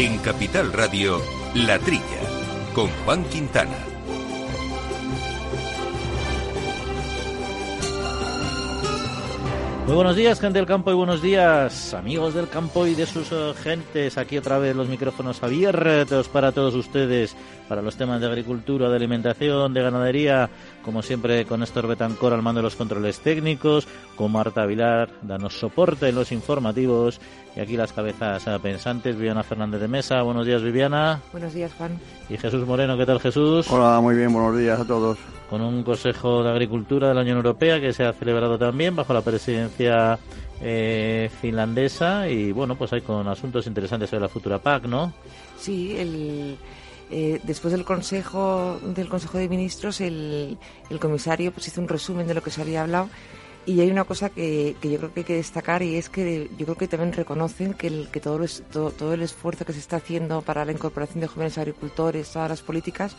En Capital Radio, La Trilla, con Juan Quintana. Muy buenos días, gente del campo, y buenos días, amigos del campo y de sus eh, gentes. Aquí otra vez los micrófonos abiertos para todos ustedes, para los temas de agricultura, de alimentación, de ganadería. Como siempre, con Néstor Betancor al mando de los controles técnicos, con Marta Vilar, danos soporte en los informativos. Y aquí las cabezas eh, pensantes, Viviana Fernández de Mesa. Buenos días, Viviana. Buenos días, Juan. Y Jesús Moreno, ¿qué tal, Jesús? Hola, muy bien, buenos días a todos con un Consejo de Agricultura de la Unión Europea que se ha celebrado también bajo la presidencia eh, finlandesa y bueno, pues hay con asuntos interesantes sobre la futura PAC, ¿no? Sí, el, eh, después del Consejo del Consejo de Ministros, el, comisario pues hizo un resumen de lo que se había hablado y hay una cosa que, yo creo que hay que destacar y es que yo creo que también reconocen que, el, que todo, todo, todo el esfuerzo que se está haciendo para la incorporación de jóvenes agricultores, todas las políticas,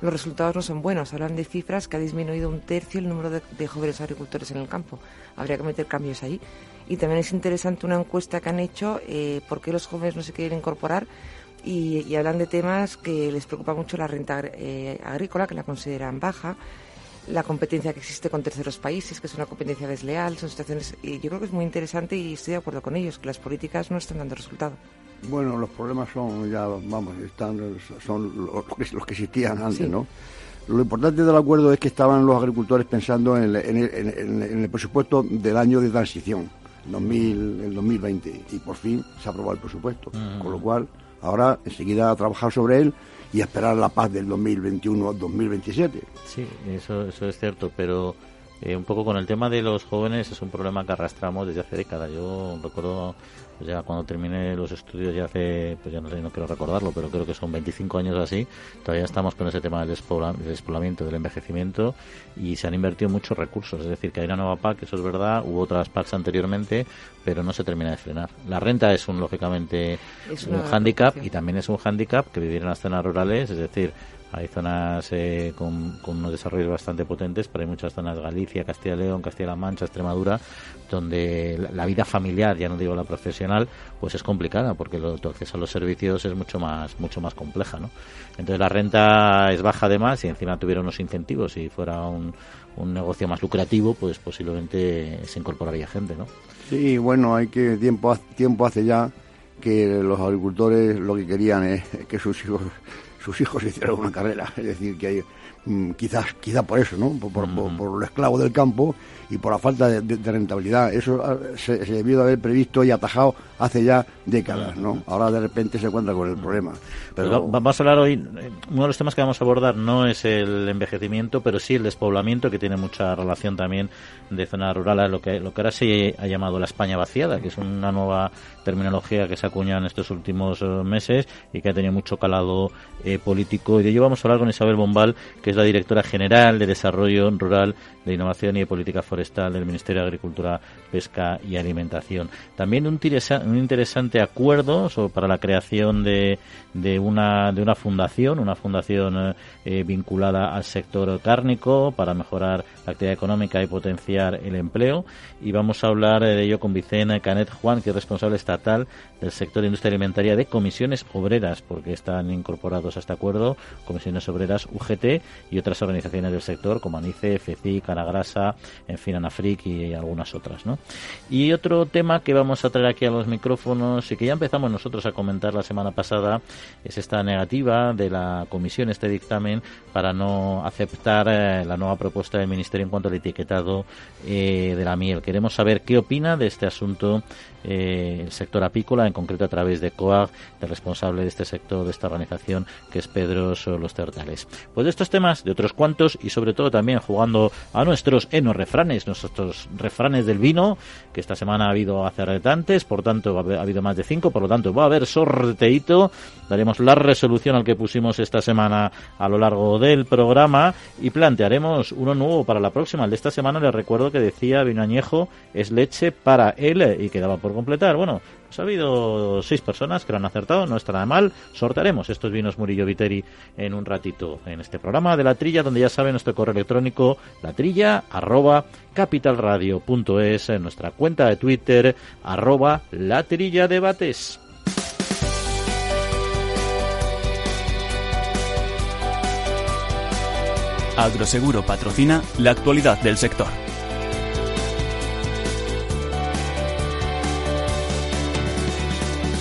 los resultados no son buenos. Hablan de cifras que ha disminuido un tercio el número de, jóvenes agricultores en el campo. Habría que meter cambios ahí. Y también es interesante una encuesta que han hecho eh, por qué los jóvenes no se quieren incorporar y, hablan de temas que les preocupa mucho la renta eh, agrícola, que la consideran baja, la competencia que existe con terceros países, que es una competencia desleal, son situaciones, y yo creo que es muy interesante y estoy de acuerdo con ellos, que las políticas no están dando resultado. Bueno, los problemas son ya, vamos, están, son los que, los que existían antes, ¿no? Lo importante del acuerdo es que estaban los agricultores pensando en el, presupuesto del año de transición, 2000, el 2020, y por fin se aprobó el presupuesto. Con lo cual, ahora enseguida a trabajar sobre él y esperar la paz del 2021-2027. Sí, eso, eso es cierto, pero eh, un poco con el tema de los jóvenes es un problema que arrastramos desde hace décadas. Yo recuerdo pues ya cuando terminé los estudios ya hace, pues ya no sé, no quiero recordarlo, pero creo que son 25 años así, todavía estamos con ese tema del despoblamiento, del envejecimiento y se han invertido muchos recursos, es decir, que hay una nueva PAC, eso es verdad, hubo otras PACs anteriormente, pero no se termina de frenar. La renta es un, lógicamente, un hándicap y también es un hándicap que vivir en las zonas rurales, es decir, hay zonas eh, con, unos desarrollos bastante potentes, pero hay muchas zonas, Galicia, Castilla y León, Castilla-La Mancha, Extremadura, donde la, vida familiar, ya no digo la profesional, pues es complicada, porque lo, tu acceso a los servicios es mucho más, mucho más compleja, ¿no? Entonces la renta es baja además y encima tuviera unos incentivos, si fuera un, un negocio más lucrativo, pues posiblemente se incorporaría gente, ¿no? Sí, bueno, hay que tiempo, tiempo hace ya que los agricultores lo que querían es que sus hijos sus hijos hicieron una carrera. Es decir, que hay, quizás, quizá por eso, ¿no? Por, por, por, lo esclavo del campo y por la falta de, rentabilidad. Eso ah, se, se, debió de haber previsto y atajado hace ya décadas, ¿no? Ahora de repente se encuentra con el problema. Pero vamos a hablar hoy, eh, uno de los temas que vamos a abordar no es el envejecimiento, pero sí el despoblamiento, que tiene mucha relación también de zonas rurales, lo que, lo que ahora se ha llamado la España vaciada, que es una nueva terminología que se acuña en estos últimos eh, meses y que ha tenido mucho calado eh, político. Y de ello vamos a hablar con Isabel Bombal, que es la directora general de Desarrollo Rural, de Innovación y de Política Forestal del Ministerio de Agricultura, Pesca y Alimentación. También un, un interesante acuerdo para la creación de, de, una, de una fundación, una fundación eh, vinculada al sector cárnico para mejorar la actividad económica y potenciar el empleo. Y vamos a hablar de ello con Vicente Canet Juan, que es responsable estatal del sector de industria alimentaria de comisiones obreras, porque están incorporados a este acuerdo comisiones obreras UGT y otras organizaciones del sector como ANICE, FECI, Canagrasa, en fin, Anafric y algunas otras. ¿no? Y otro tema que vamos a traer aquí a los micrófonos y que ya empezamos nosotros a comentar la semana pasada es esta negativa de la comisión, este dictamen, para no aceptar eh, la nueva propuesta del Ministerio en cuanto al etiquetado eh, de la miel. Queremos saber qué opina de este asunto eh, el sector apícola, en concreto a través de COAG, el responsable de este sector, de esta organización, que es Pedro Los Tertales. Pues de estos temas, de otros cuantos, y sobre todo también jugando a nuestros enos refranes, nuestros refranes del vino, que esta semana ha habido acertantes, por tanto ha habido más de cinco, por lo tanto va a haber sorteito, daremos la resolución al que pusimos esta semana a lo largo del programa y plantearemos uno nuevo para la próxima. El de esta semana les recuerdo que decía vino añejo es leche para él y quedaba por completar. Bueno, pues ha habido seis personas que lo han acertado, no está nada mal. Sortaremos estos vinos Murillo Viteri en un ratito en este programa de La Trilla, donde ya saben nuestro correo electrónico, latrilla, arroba, capitalradio.es, en nuestra cuenta de Twitter, arroba, latrilla debates. Agroseguro patrocina la actualidad del sector.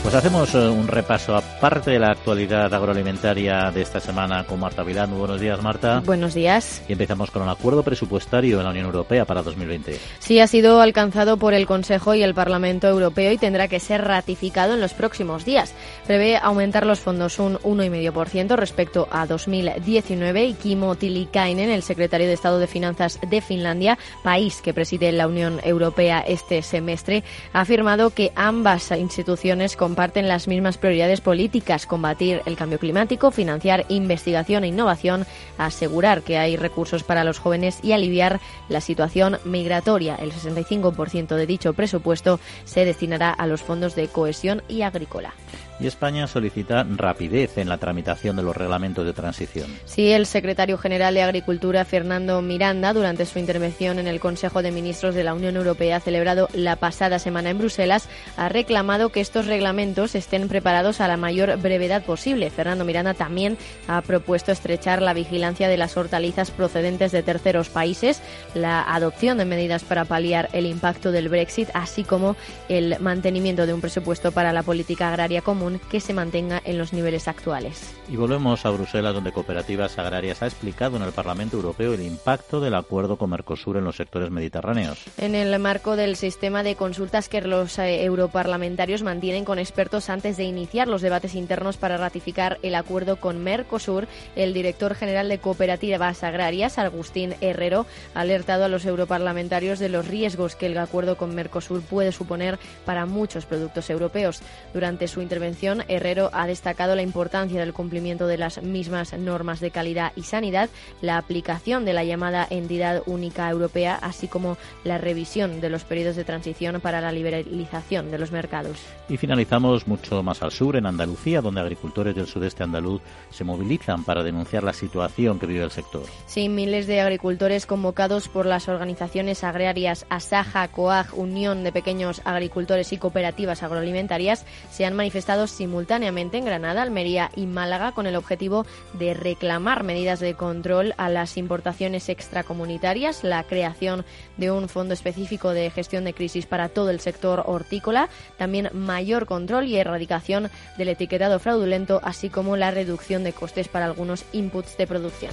Pues hacemos eh, un repaso aparte de la actualidad agroalimentaria de esta semana con Marta Vilán. Muy buenos días, Marta. Buenos días. Y empezamos con un acuerdo presupuestario en la Unión Europea para 2020. Sí, ha sido alcanzado por el Consejo y el Parlamento Europeo y tendrá que ser ratificado en los próximos días. Prevé aumentar los fondos un 1,5% respecto a 2019 y Kimmo Tilikainen, el secretario de Estado de Finanzas de Finlandia, país que preside la Unión Europea este semestre, ha afirmado que ambas instituciones comparten comparten las mismas prioridades políticas, combatir el cambio climático, financiar investigación e innovación, asegurar que hay recursos para los jóvenes y aliviar la situación migratoria. El 65% de dicho presupuesto se destinará a los fondos de cohesión y agrícola y España solicita rapidez en la tramitación de los reglamentos de transición. Sí, el secretario general de Agricultura, Fernando Miranda, durante su intervención en el Consejo de Ministros de la Unión Europea celebrado la pasada semana en Bruselas, ha reclamado que estos reglamentos estén preparados a la mayor brevedad posible. Fernando Miranda también ha propuesto estrechar la vigilancia de las hortalizas procedentes de terceros países, la adopción de medidas para paliar el impacto del Brexit, así como el mantenimiento de un presupuesto para la política agraria común que se mantenga en los niveles actuales. Y volvemos a Bruselas, donde Cooperativas Agrarias ha explicado en el Parlamento Europeo el impacto del acuerdo con Mercosur en los sectores mediterráneos. En el marco del sistema de consultas que los eh, europarlamentarios mantienen con expertos antes de iniciar los debates internos para ratificar el acuerdo con Mercosur, el director general de Cooperativas Agrarias, Agustín Herrero, ha alertado a los europarlamentarios de los riesgos que el acuerdo con Mercosur puede suponer para muchos productos europeos. Durante su intervención, Herrero ha destacado la importancia del cumplimiento de las mismas normas de calidad y sanidad, la aplicación de la llamada entidad única europea, así como la revisión de los periodos de transición para la liberalización de los mercados. Y finalizamos mucho más al sur, en Andalucía, donde agricultores del sudeste andaluz se movilizan para denunciar la situación que vive el sector. Sí, miles de agricultores convocados por las organizaciones agrarias Asaja, COAG, Unión de Pequeños Agricultores y Cooperativas Agroalimentarias se han manifestado simultáneamente en Granada, Almería y Málaga con el objetivo de reclamar medidas de control a las importaciones extracomunitarias, la creación de un fondo específico de gestión de crisis para todo el sector hortícola, también mayor control y erradicación del etiquetado fraudulento, así como la reducción de costes para algunos inputs de producción.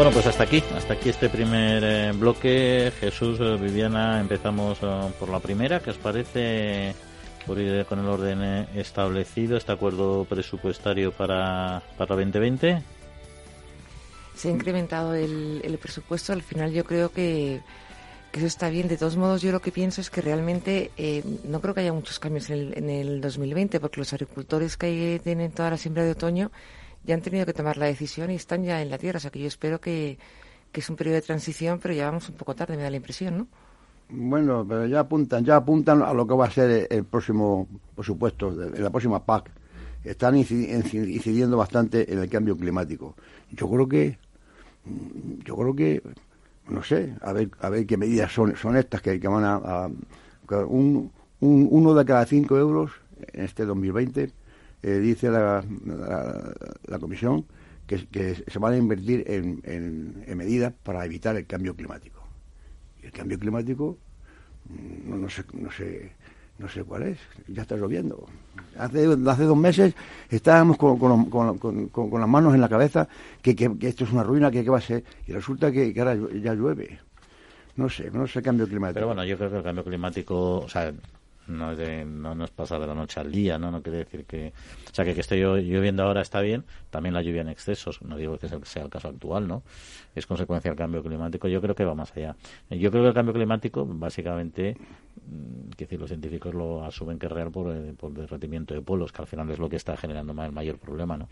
Bueno, pues hasta aquí, hasta aquí este primer eh, bloque. Jesús, eh, Viviana, empezamos eh, por la primera. ¿Qué os parece, por ir con el orden establecido, este acuerdo presupuestario para, para 2020? Se ha incrementado el, el presupuesto. Al final yo creo que, que, eso está bien. De todos modos, yo lo que pienso es que realmente no creo que haya muchos cambios en el, en el 2020, porque los agricultores que tienen toda la siembra de otoño ya han tenido que tomar la decisión y están ya en la tierra. O sea que yo espero que, que es un periodo de transición, pero ya vamos un poco tarde, me da la impresión, ¿no? Bueno, pero ya apuntan, ya apuntan a lo que va a ser el próximo, por supuesto, en la próxima PAC. Están incidiendo bastante en el cambio climático. Yo creo que, yo creo que, no sé, a ver, a ver qué medidas son, son estas que, que van a, a un, un, uno de cada cinco euros en este 2020 eh, dice la, la, Comisión que, se van a invertir en, en, medidas para evitar el cambio climático. Y el cambio climático mm, no, no, sé, no, sé, no sé cuál es, ya está lloviendo. Hace, hace dos meses estábamos con, con, con, con las manos en la cabeza que, que, esto es una ruina, que, que va a ser, y resulta que, ahora ya llueve. No sé, no sé cambio climático. Pero bueno, yo creo que el cambio climático, no, de, no, no es pasar de la noche al día, ¿no? No quiere decir que... O sea, que que esté lloviendo ahora está bien, también la lluvia en excesos, no digo que sea el caso actual, ¿no? Es consecuencia del cambio climático, yo creo que va más allá. Yo creo que el cambio climático, básicamente, que decir, los científicos lo asumen que es real por, el, por derretimiento de polos, que al final es lo que está generando el mayor problema, ¿no?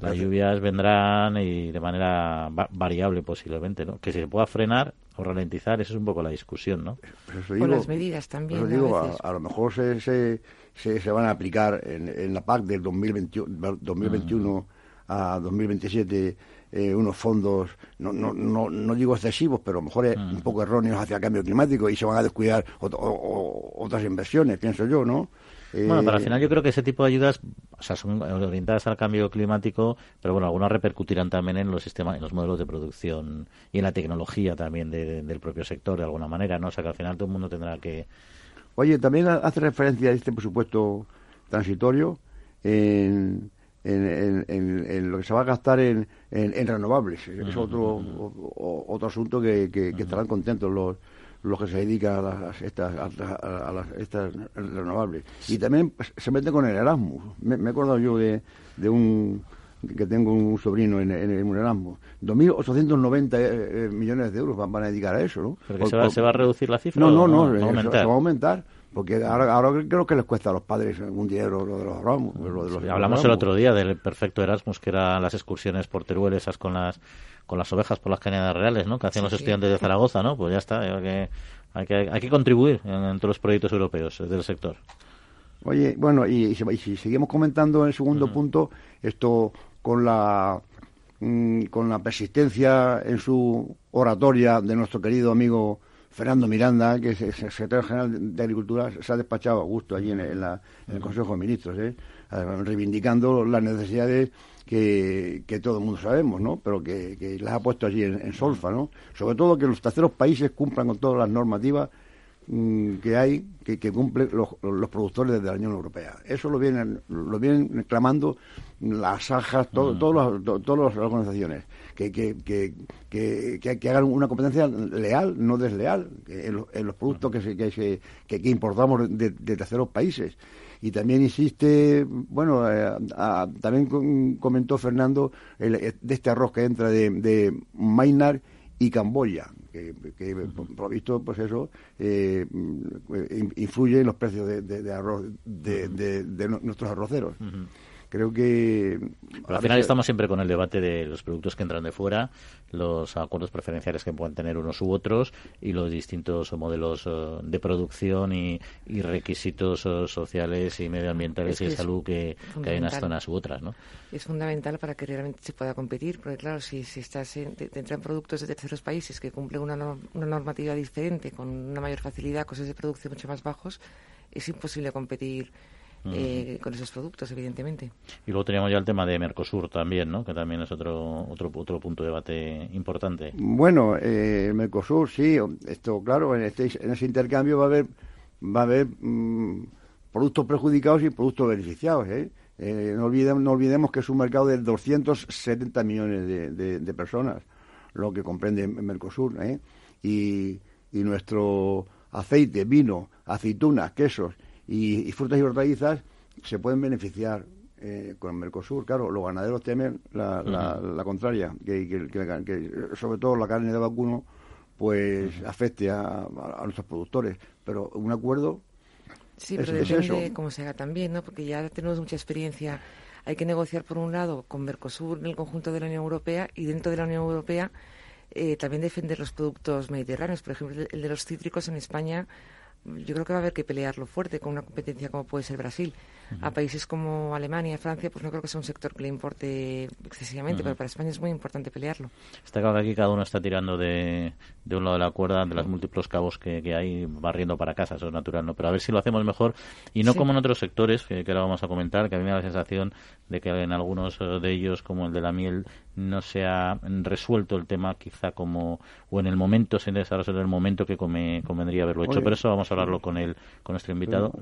Las lluvias vendrán y de manera variable posiblemente, ¿no? Que se pueda frenar o ralentizar, esa es un poco la discusión, ¿no? Con las medidas también. a, lo mejor se, se, se, van a aplicar en, la PAC del 2021, 2021 a 2027 eh, unos fondos, no, no, no, no, digo excesivos, pero a lo mejor un poco erróneos hacia el cambio climático y se van a descuidar otras inversiones, pienso yo, ¿no? Bueno, para al eh, final yo creo que ese tipo de ayudas o sea, son orientadas al cambio climático, pero bueno, algunas repercutirán también en los sistemas, en los modelos de producción y en la tecnología también del propio sector de alguna manera, ¿no? O sea, que al final todo el mundo tendrá que... Oye, también hace referencia a este presupuesto transitorio en, en, lo que se va a gastar en, renovables. Es otro, otro asunto que, que, estarán contentos los, los que se dedican a las, estas, a, las, estas renovables. Y también se mete con el Erasmus. Me, he acordado yo de, de un que tengo un sobrino en, en, un Erasmus. 2.890 eh, eh, millones de euros van, a dedicar a eso, ¿no? ¿Pero se, va, se, va, a reducir la cifra? No, no, no, va a aumentar. Porque ahora, ahora creo que les cuesta a los padres un dinero lo de los ramos. hablamos el otro día del perfecto Erasmus, que eran las excursiones por Teruel, esas con las con las ovejas por las cañadas reales, ¿no? Que hacían los estudiantes de Zaragoza, ¿no? Pues ya está, hay que, hay que, hay que contribuir en, todos los proyectos europeos del sector. Oye, bueno, y, si seguimos comentando en el segundo punto, esto con la mm, con la persistencia en su oratoria de nuestro querido amigo Fernando Miranda, que es el secretario general de Agricultura, se ha despachado a gusto allí en, el Consejo de Ministros, ¿eh? reivindicando las necesidades que, todo el mundo sabemos, ¿no? Pero que, las ha puesto allí en, solfa, ¿no? Sobre todo que los terceros países cumplan con todas las normativas que hay, que, cumplen los, productores de la Unión Europea. Eso lo vienen, lo vienen reclamando las ajas, todo, todas las organizaciones que, que, que, que, hagan una competencia leal, no desleal, en, los productos que, que, que, importamos de, terceros países. Y también insiste, bueno, eh, también comentó Fernando eh, de este arroz que entra de, de Mainar y Camboya, que, por lo visto, pues eso, eh, influye en los precios de, arroz de, nuestros arroceros. Creo que... al final estamos siempre con el debate de los productos que entran de fuera, los acuerdos preferenciales que pueden tener unos u otros y los distintos modelos eh, de producción y, requisitos eh, sociales y medioambientales y de salud que, hay en unas zonas u otras, ¿no? Es fundamental para que realmente se pueda competir, porque claro, si, si estás en, te, entran productos de terceros países que cumplen una, una normativa diferente, con una mayor facilidad, cosas de producción mucho más bajos, es imposible competir eh, con esos productos, evidentemente. Y luego teníamos ya el tema de Mercosur también, ¿no? Que también es otro otro otro punto de debate importante. Bueno, eh, Mercosur, sí, esto claro, en este en ese intercambio va a haber va a haber mm, productos perjudicados y productos beneficiados, ¿eh? eh no, olvidemos, no olvidemos que es un mercado de 270 millones de, de, personas, lo que comprende Mercosur, ¿eh? y, y nuestro aceite, vino, aceitunas, quesos y, frutas y hortalizas se pueden beneficiar eh, con el Mercosur. Claro, los ganaderos temen la, la, contraria, que, que, sobre todo la carne de vacuno pues afecte a, nuestros productores. Pero un acuerdo Sí, pero depende cómo se haga también, ¿no? Porque ya tenemos mucha experiencia. Hay que negociar, por un lado, con Mercosur en el conjunto de la Unión Europea y dentro de la Unión Europea eh, también defender los productos mediterráneos. Por ejemplo, el de los cítricos en España yo creo que va a haber que pelearlo fuerte con una competencia como puede ser Brasil. A países como Alemania, Francia, pues no creo que sea un sector que le importe excesivamente, pero para España es muy importante pelearlo. Está claro que aquí cada uno está tirando de, de un lado de la cuerda, de los múltiples cabos que, que, hay, barriendo para casa, eso es natural, ¿no? Pero a ver si lo hacemos mejor y no como en otros sectores, que, que, ahora vamos a comentar, que a mí me da la sensación de que en algunos eh, de ellos, como el de la miel, no se ha resuelto el tema quizá como, o en el momento, se ha resuelto el momento que convendría haberlo hecho, pero eso vamos a hablarlo con el, con nuestro invitado.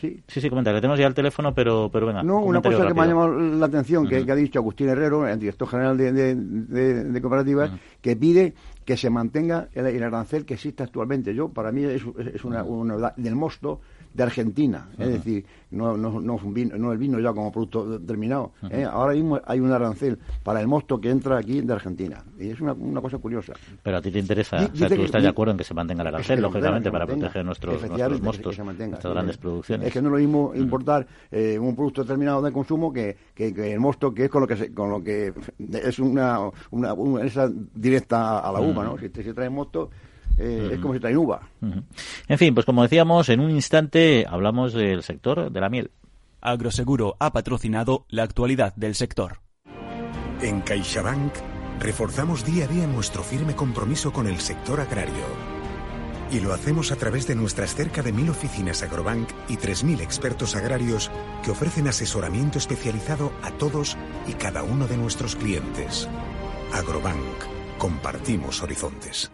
sí. sí, sí, comenta, tenemos ya el teléfono, pero, pero venga. No, una cosa que me ha llamado la atención, que, ha dicho Agustín Herrero, el director general de, de, cooperativas, que pide que se mantenga el, arancel que existe actualmente. Yo, para mí, es, es una, una, del mosto de Argentina, es decir, no, no, no, vino, no el vino ya como producto terminado. ¿eh? Ahora mismo hay un arancel para el mosto que entra aquí de Argentina. Y es una, una cosa curiosa. Pero a ti te interesa, o sea, tú estás de acuerdo en que se mantenga el arancel, lógicamente, para proteger nuestros, nuestros mostos, nuestras grandes producciones. Es que no es lo mismo importar eh, un producto terminado de consumo que, que, el mosto, que es con lo que con lo que es una, una, esa directa a la uva, ¿no? Si te si trae mosto eh, es como si trae uva. En fin, pues como decíamos, en un instante hablamos del sector de la miel. Agroseguro ha patrocinado la actualidad del sector. En CaixaBank reforzamos día a día nuestro firme compromiso con el sector agrario Y lo hacemos a través de nuestras cerca de mil oficinas Agrobank y 3.000 expertos agrarios que ofrecen asesoramiento especializado a todos y cada uno de nuestros clientes. Agrobank. Compartimos horizontes.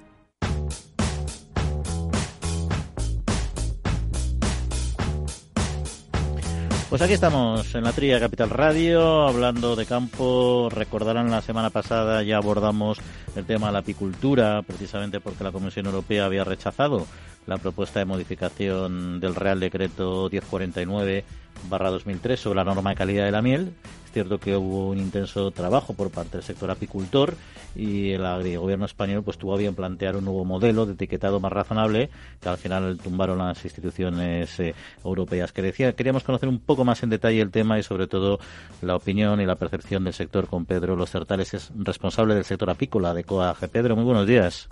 Pues aquí estamos en la Tría Capital Radio hablando de campo. Recordarán la semana pasada ya abordamos el tema de la apicultura, precisamente porque la Comisión Europea había rechazado la propuesta de modificación del Real Decreto 1049 2003 sobre la norma de calidad de la miel. Es cierto que hubo un intenso trabajo por parte del sector apicultor y el, gobierno español pues tuvo bien plantear un nuevo modelo de etiquetado más razonable que al final tumbaron las instituciones eh, europeas. Queríamos conocer un poco más en detalle el tema y sobre todo la opinión y la percepción del sector con Pedro Los Certales, es responsable del sector apícola de COAG. Pedro, muy buenos días.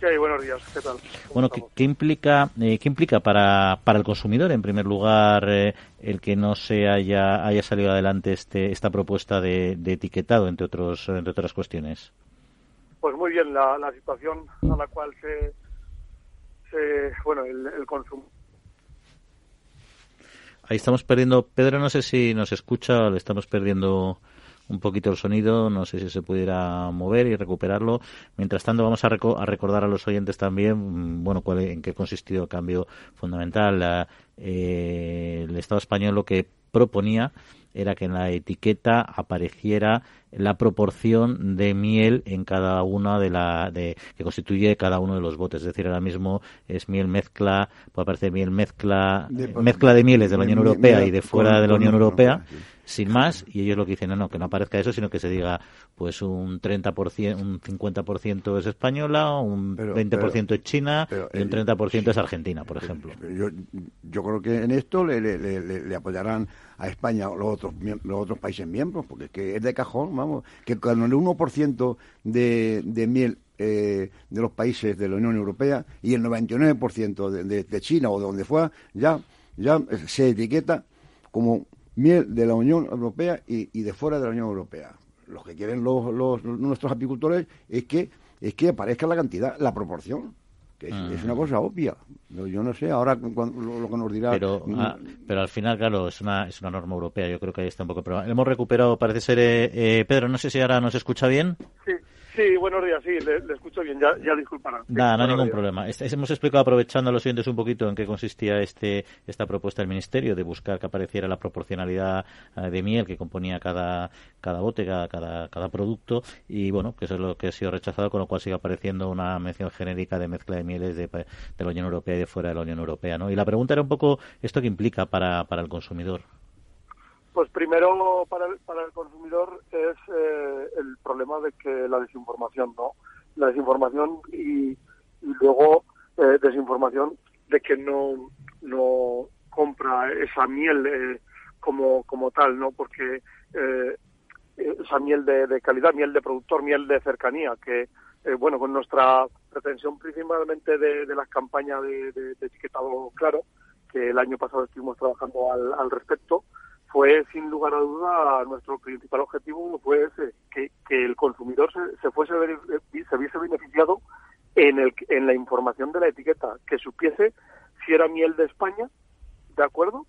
Sí, buenos días, ¿qué tal? Bueno, ¿qué, implica, eh, qué implica para, para el consumidor, en primer lugar, eh, el que no se haya, haya salido adelante este, esta propuesta de, etiquetado, entre, otros, entre otras cuestiones? Pues muy bien, la, la situación a la cual se, se bueno, el, el consumo. Ahí estamos perdiendo, Pedro, no sé si nos escucha o le estamos perdiendo un poquito el sonido, no sé si se pudiera mover y recuperarlo. Mientras tanto, vamos a, recordar a los oyentes también, mm, bueno, cuál, en qué consistió el cambio fundamental. Eh, el Estado español lo que proponía era que en la etiqueta apareciera la proporción de miel en cada una de la de, que constituye cada uno de los botes. Es decir, ahora mismo es miel mezcla, puede aparecer miel mezcla, mezcla de mieles de la Unión Europea y de fuera de la Unión Europea sin más, y ellos lo que dicen, no, no, que no aparezca eso, sino que se diga, pues un 30%, un 50% es española, un 20% es China y un 30% es Argentina, por ejemplo. Yo, yo creo que en esto le, le, le, apoyarán a España los otros, los otros países miembros, porque es que es de cajón, vamos, que con el 1% de, de miel eh, de los países de la Unión Europea y el 99% de, de, de China o de donde fuera, ya, ya se etiqueta como miel de la Unión Europea y, de fuera de la Unión Europea. Lo que quieren los, nuestros apicultores es que es que aparezca la cantidad, la proporción. Que es, una cosa obvia. Yo no sé, ahora lo, que nos dirá. Pero, mm, ah, pero al final, claro, es una, es una norma europea. Yo creo que ahí está un poco. Pero hemos recuperado, parece ser, eh, eh, Pedro, no sé si ahora nos escucha bien. Sí, Sí, buenos días, sí, le, escucho bien, ya, ya disculparán. Nada, no hay ningún problema. hemos explicado, aprovechando a los oyentes un poquito, en qué consistía este esta propuesta del Ministerio de buscar que apareciera la proporcionalidad eh, de miel que componía cada, cada bote, cada, cada, producto, y bueno, que eso es lo que ha sido rechazado, con lo cual sigue apareciendo una mención genérica de mezcla de mieles de, de la Unión Europea y de fuera de la Unión Europea. ¿no? Y la pregunta era un poco, ¿esto qué implica para, para el consumidor? Pues primero para el, para el consumidor es eh, el problema de que la desinformación, ¿no? La desinformación y, luego eh, desinformación de que no, no compra esa miel eh, como, como tal, ¿no? Porque esa miel de, calidad, miel de productor, miel de cercanía, que, bueno, con nuestra pretensión principalmente de, las campañas de, etiquetado claro, que el año pasado estuvimos trabajando al, al respecto, fue sin lugar a duda nuestro principal objetivo fue ese, que, que el consumidor se, se fuese se viese beneficiado en el en la información de la etiqueta que supiese si era miel de España de acuerdo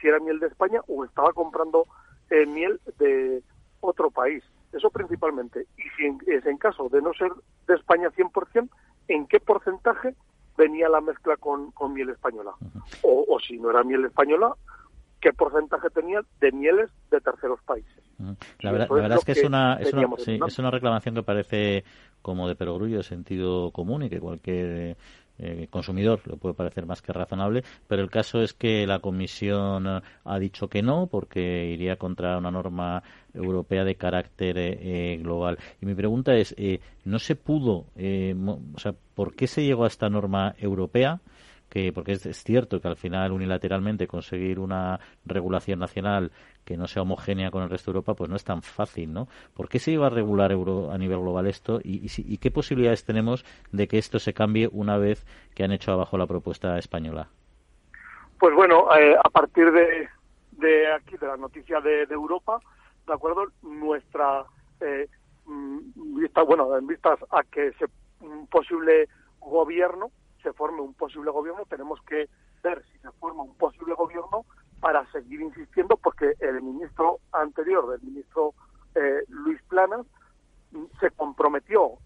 si era miel de España o estaba comprando eh, miel de otro país. Eso principalmente. Y si es en caso de no ser de España 100% en qué porcentaje venía la mezcla con, con miel española o, o si no era miel española qué porcentaje tenía de mieles de terceros países. La verdad, es que, es, una, es, una, es una reclamación que parece como de perogrullo de sentido común y que cualquier eh, consumidor le puede parecer más que razonable, pero el caso es que la Comisión ha dicho que no, porque iría contra una norma europea de carácter eh, global. Y mi pregunta es, eh, ¿no se pudo, o sea, por qué se llegó a esta norma europea? Porque es, cierto que al final unilateralmente conseguir una regulación nacional que no sea homogénea con el resto de Europa, pues no es tan fácil, ¿no? ¿Por qué se iba a regular euro, a nivel global esto y, qué posibilidades tenemos de que esto se cambie una vez que han hecho abajo la propuesta española? Pues bueno, eh, a partir de, de aquí, de la noticia de, Europa, ¿de acuerdo? Nuestra eh, mm, vista, bueno, en vistas a que ese posible gobierno se forme un posible gobierno, tenemos que ver si se forma un posible gobierno para seguir insistiendo, porque el ministro anterior, el ministro eh, Luis Planas, se comprometió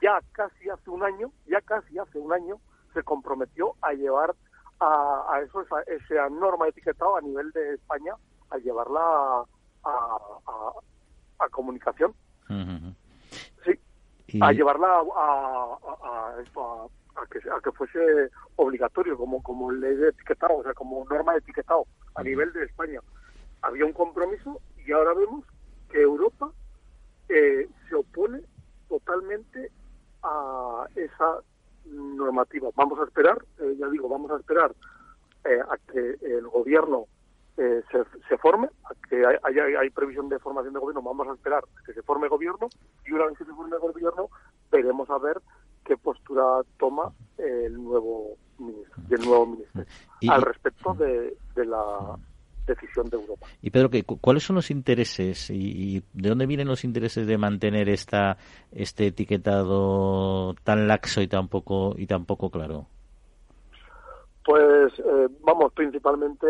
ya casi hace un año, ya casi hace un año, se comprometió a llevar a, eso, esa, norma etiquetada a nivel de España, a llevarla a, a, comunicación. Sí, a llevarla a, a, a, que, a que fuese obligatorio como, como ley de etiquetado, o sea, como norma de etiquetado a nivel de España. Había un compromiso y ahora vemos que Europa eh, se opone totalmente a esa normativa. Vamos a esperar, eh, ya digo, vamos a esperar eh, a que el gobierno se, se, forme, a que haya hay, previsión de formación de gobierno, vamos a esperar a que se forme gobierno y una vez que se forme el gobierno veremos a ver qué postura toma el nuevo ministro, el nuevo ministro al respecto de, de la decisión de Europa. Y Pedro, ¿cuáles son los intereses y, de dónde vienen los intereses de mantener esta este etiquetado tan laxo y tan poco y tan poco claro? Pues eh, vamos, principalmente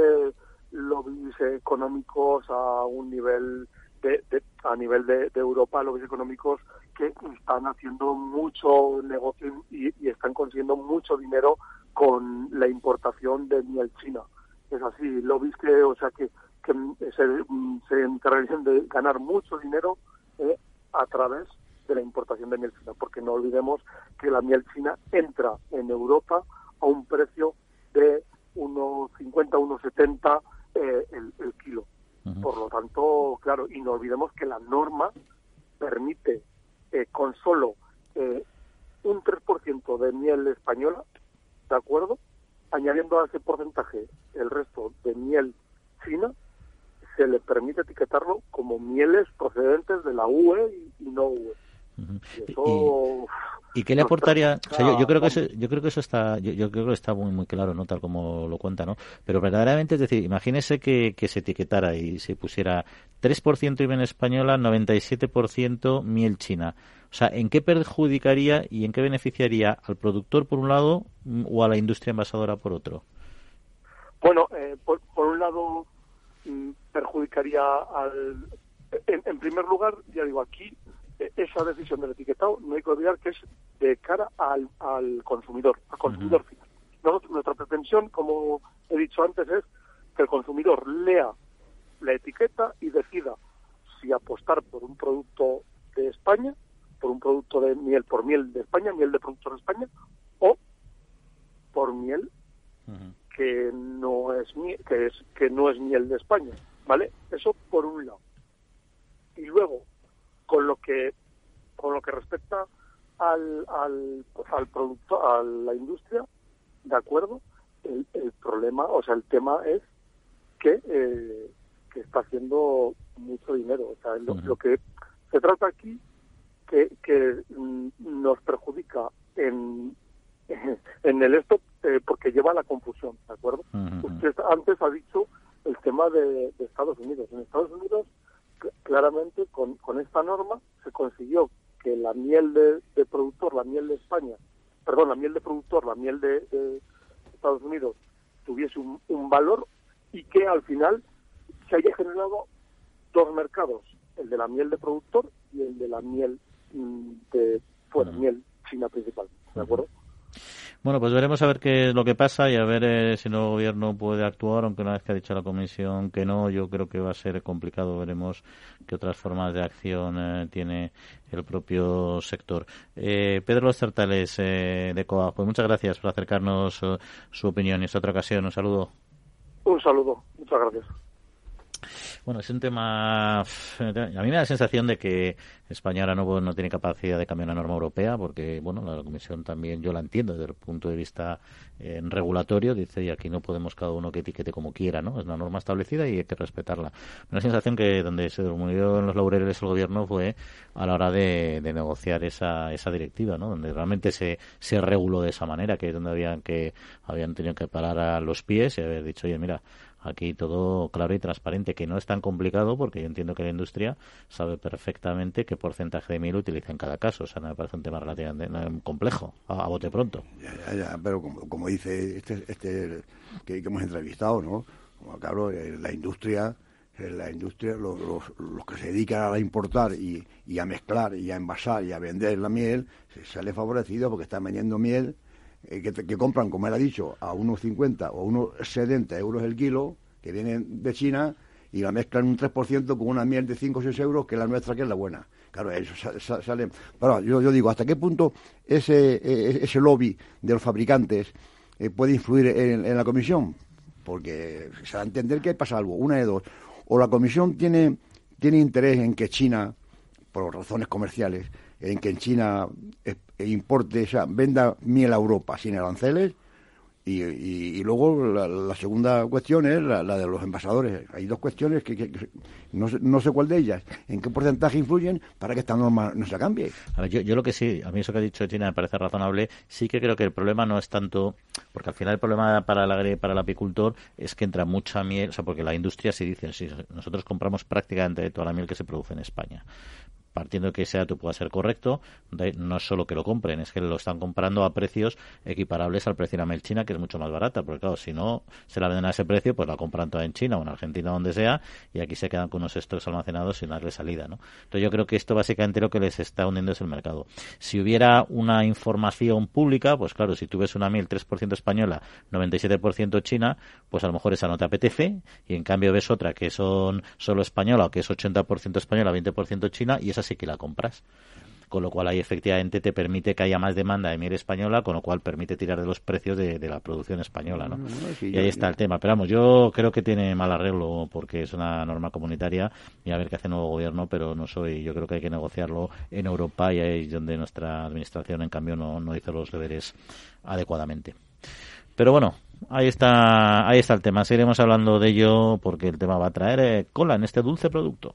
lobbies económicos a un nivel de, a nivel de, Europa, lobbies económicos que están haciendo mucho negocio y, y están consiguiendo mucho dinero con la importación de miel china es así. Lo que, o sea, que, que se, se de ganar mucho dinero eh, a través de la importación de miel china, porque no olvidemos que la miel china entra en Europa a un precio de unos 50, unos 70 eh, el, el, kilo. Por lo tanto, claro, y no olvidemos que la norma permite eh, con solo eh, un 3% de miel española, ¿de acuerdo? añadiendo a ese porcentaje el resto de miel china, se le permite etiquetarlo como mieles procedentes de la UE y, no UE. Y, qué le aportaría? yo, creo que eso, yo creo que eso está, yo, creo que está muy muy claro, no tal como lo cuenta, ¿no? Pero verdaderamente, es decir, imagínese que, que se etiquetara y se pusiera 3% IBEN española, 97% miel china. O sea, ¿en qué perjudicaría y en qué beneficiaría al productor por un lado o a la industria envasadora por otro? Bueno, eh, por, un lado mm, perjudicaría al... En, primer lugar, ya digo, aquí esa decisión del etiquetado no hay que olvidar que es de cara al, consumidor, al consumidor final. nuestra pretensión, como he dicho antes, es que el consumidor lea la etiqueta y decida si apostar por un producto de España por un producto de miel, por miel de España, miel de productor de España, o por miel que no es que es que no es miel de España, ¿vale? Eso por un lado. Y luego, con lo que con lo que respecta al, al, al producto, a la industria, de acuerdo, el, el problema, o sea, el tema es que, eh, que está haciendo mucho dinero. O sea, lo que se trata aquí que, mm, nos perjudica en, en el esto eh, porque lleva a la confusión, ¿de acuerdo? Usted antes ha dicho el tema de, Estados Unidos. En Estados Unidos, claramente, con, con esta norma se consiguió que la miel de, productor, la miel de España, perdón, la miel de productor, la miel de, Estados Unidos, tuviese un, un valor y que al final se haya generado dos mercados, el de la miel de productor y el de la miel de fuera, miel china principal, ¿de acuerdo? Bueno, pues veremos a ver qué es lo que pasa y a ver eh, si el nuevo gobierno puede actuar, aunque una vez que ha dicho la comisión que no, yo creo que va a ser complicado. Veremos qué otras formas de acción eh, tiene el propio sector. Eh, Pedro Los Certales de COA, pues muchas gracias por acercarnos su opinión y esta otra ocasión. Un saludo. Un saludo, muchas gracias. Bueno, es un tema. A mí me da la sensación de que España ahora no, tiene capacidad de cambiar la norma europea, porque, bueno, la Comisión también yo la entiendo desde el punto de vista eh, regulatorio. Dice, y aquí no podemos cada uno que etiquete como quiera, ¿no? Es una norma establecida y hay que respetarla. Me da la sensación que donde se durmió en los laureles el gobierno fue a la hora de, negociar esa, esa directiva, ¿no? Donde realmente se, se reguló de esa manera, que es donde habían, que, habían tenido que parar a los pies y haber dicho, oye, mira, Aquí todo claro y transparente, que no es tan complicado porque yo entiendo que la industria sabe perfectamente qué porcentaje de miel utiliza en cada caso. O sea, no me parece un tema relativamente complejo, a, bote pronto. Ya, ya, pero como, dice este, este que, hemos entrevistado, ¿no? Como, claro, eh, la industria la industria, los, los, que se dedican a importar y, y, a mezclar y a envasar y a vender la miel, se sale favorecido porque están vendiendo miel eh, que, compran, como él ha dicho, a unos 50 o unos 70 euros el kilo, que vienen de China, y la mezclan un 3% con una miel de 5 o 6 euros, que es la nuestra, que es la buena. Claro, eso sale. Pero yo, digo, ¿hasta qué punto ese, e, ese lobby de los fabricantes eh, puede influir en, la comisión? Porque se da a entender que pasa algo, una de dos. O la comisión tiene, tiene interés en que China, por razones comerciales, en que en China importe, o sea, venda miel a Europa sin aranceles. Y, luego la, segunda cuestión es la, de los envasadores. Hay dos cuestiones que, no, sé, no, sé, cuál de ellas, en qué porcentaje influyen para que esta norma no se cambie. A ver, yo, yo lo que sí, a mí eso que ha dicho China me parece razonable. Sí que creo que el problema no es tanto, porque al final el problema para, la, para el apicultor es que entra mucha miel, o sea, porque la industria sí dice, sí, nosotros compramos prácticamente toda la miel que se produce en España partiendo de que ese dato pueda ser correcto, no es solo que lo compren, es que lo están comprando a precios equiparables al precio de la miel china, que es mucho más barata, porque claro, si no se la venden a ese precio, pues la compran toda en China o en Argentina, donde sea, y aquí se quedan con unos stocks almacenados sin darle salida, ¿no? Entonces yo creo que esto básicamente lo que les está hundiendo es el mercado. Si hubiera una información pública, pues claro, si tú ves una miel 3% española, 97% china, pues a lo mejor esa no te apetece, y en cambio ves otra que son solo española o que es 80% española, 20% china, y esa sí que la compras con lo cual ahí efectivamente te permite que haya más demanda de miel española, con lo cual permite tirar de los precios de, la producción española, ¿no? y ahí está el tema. Pero vamos, yo creo que tiene mal arreglo porque es una norma comunitaria y a ver qué hace el nuevo gobierno, pero no soy, yo creo que hay que negociarlo en Europa y ahí es donde nuestra administración, en cambio, no, no hizo los deberes adecuadamente. Pero bueno, ahí está, ahí está el tema. Seguiremos hablando de ello porque el tema va a traer eh, cola en este dulce producto.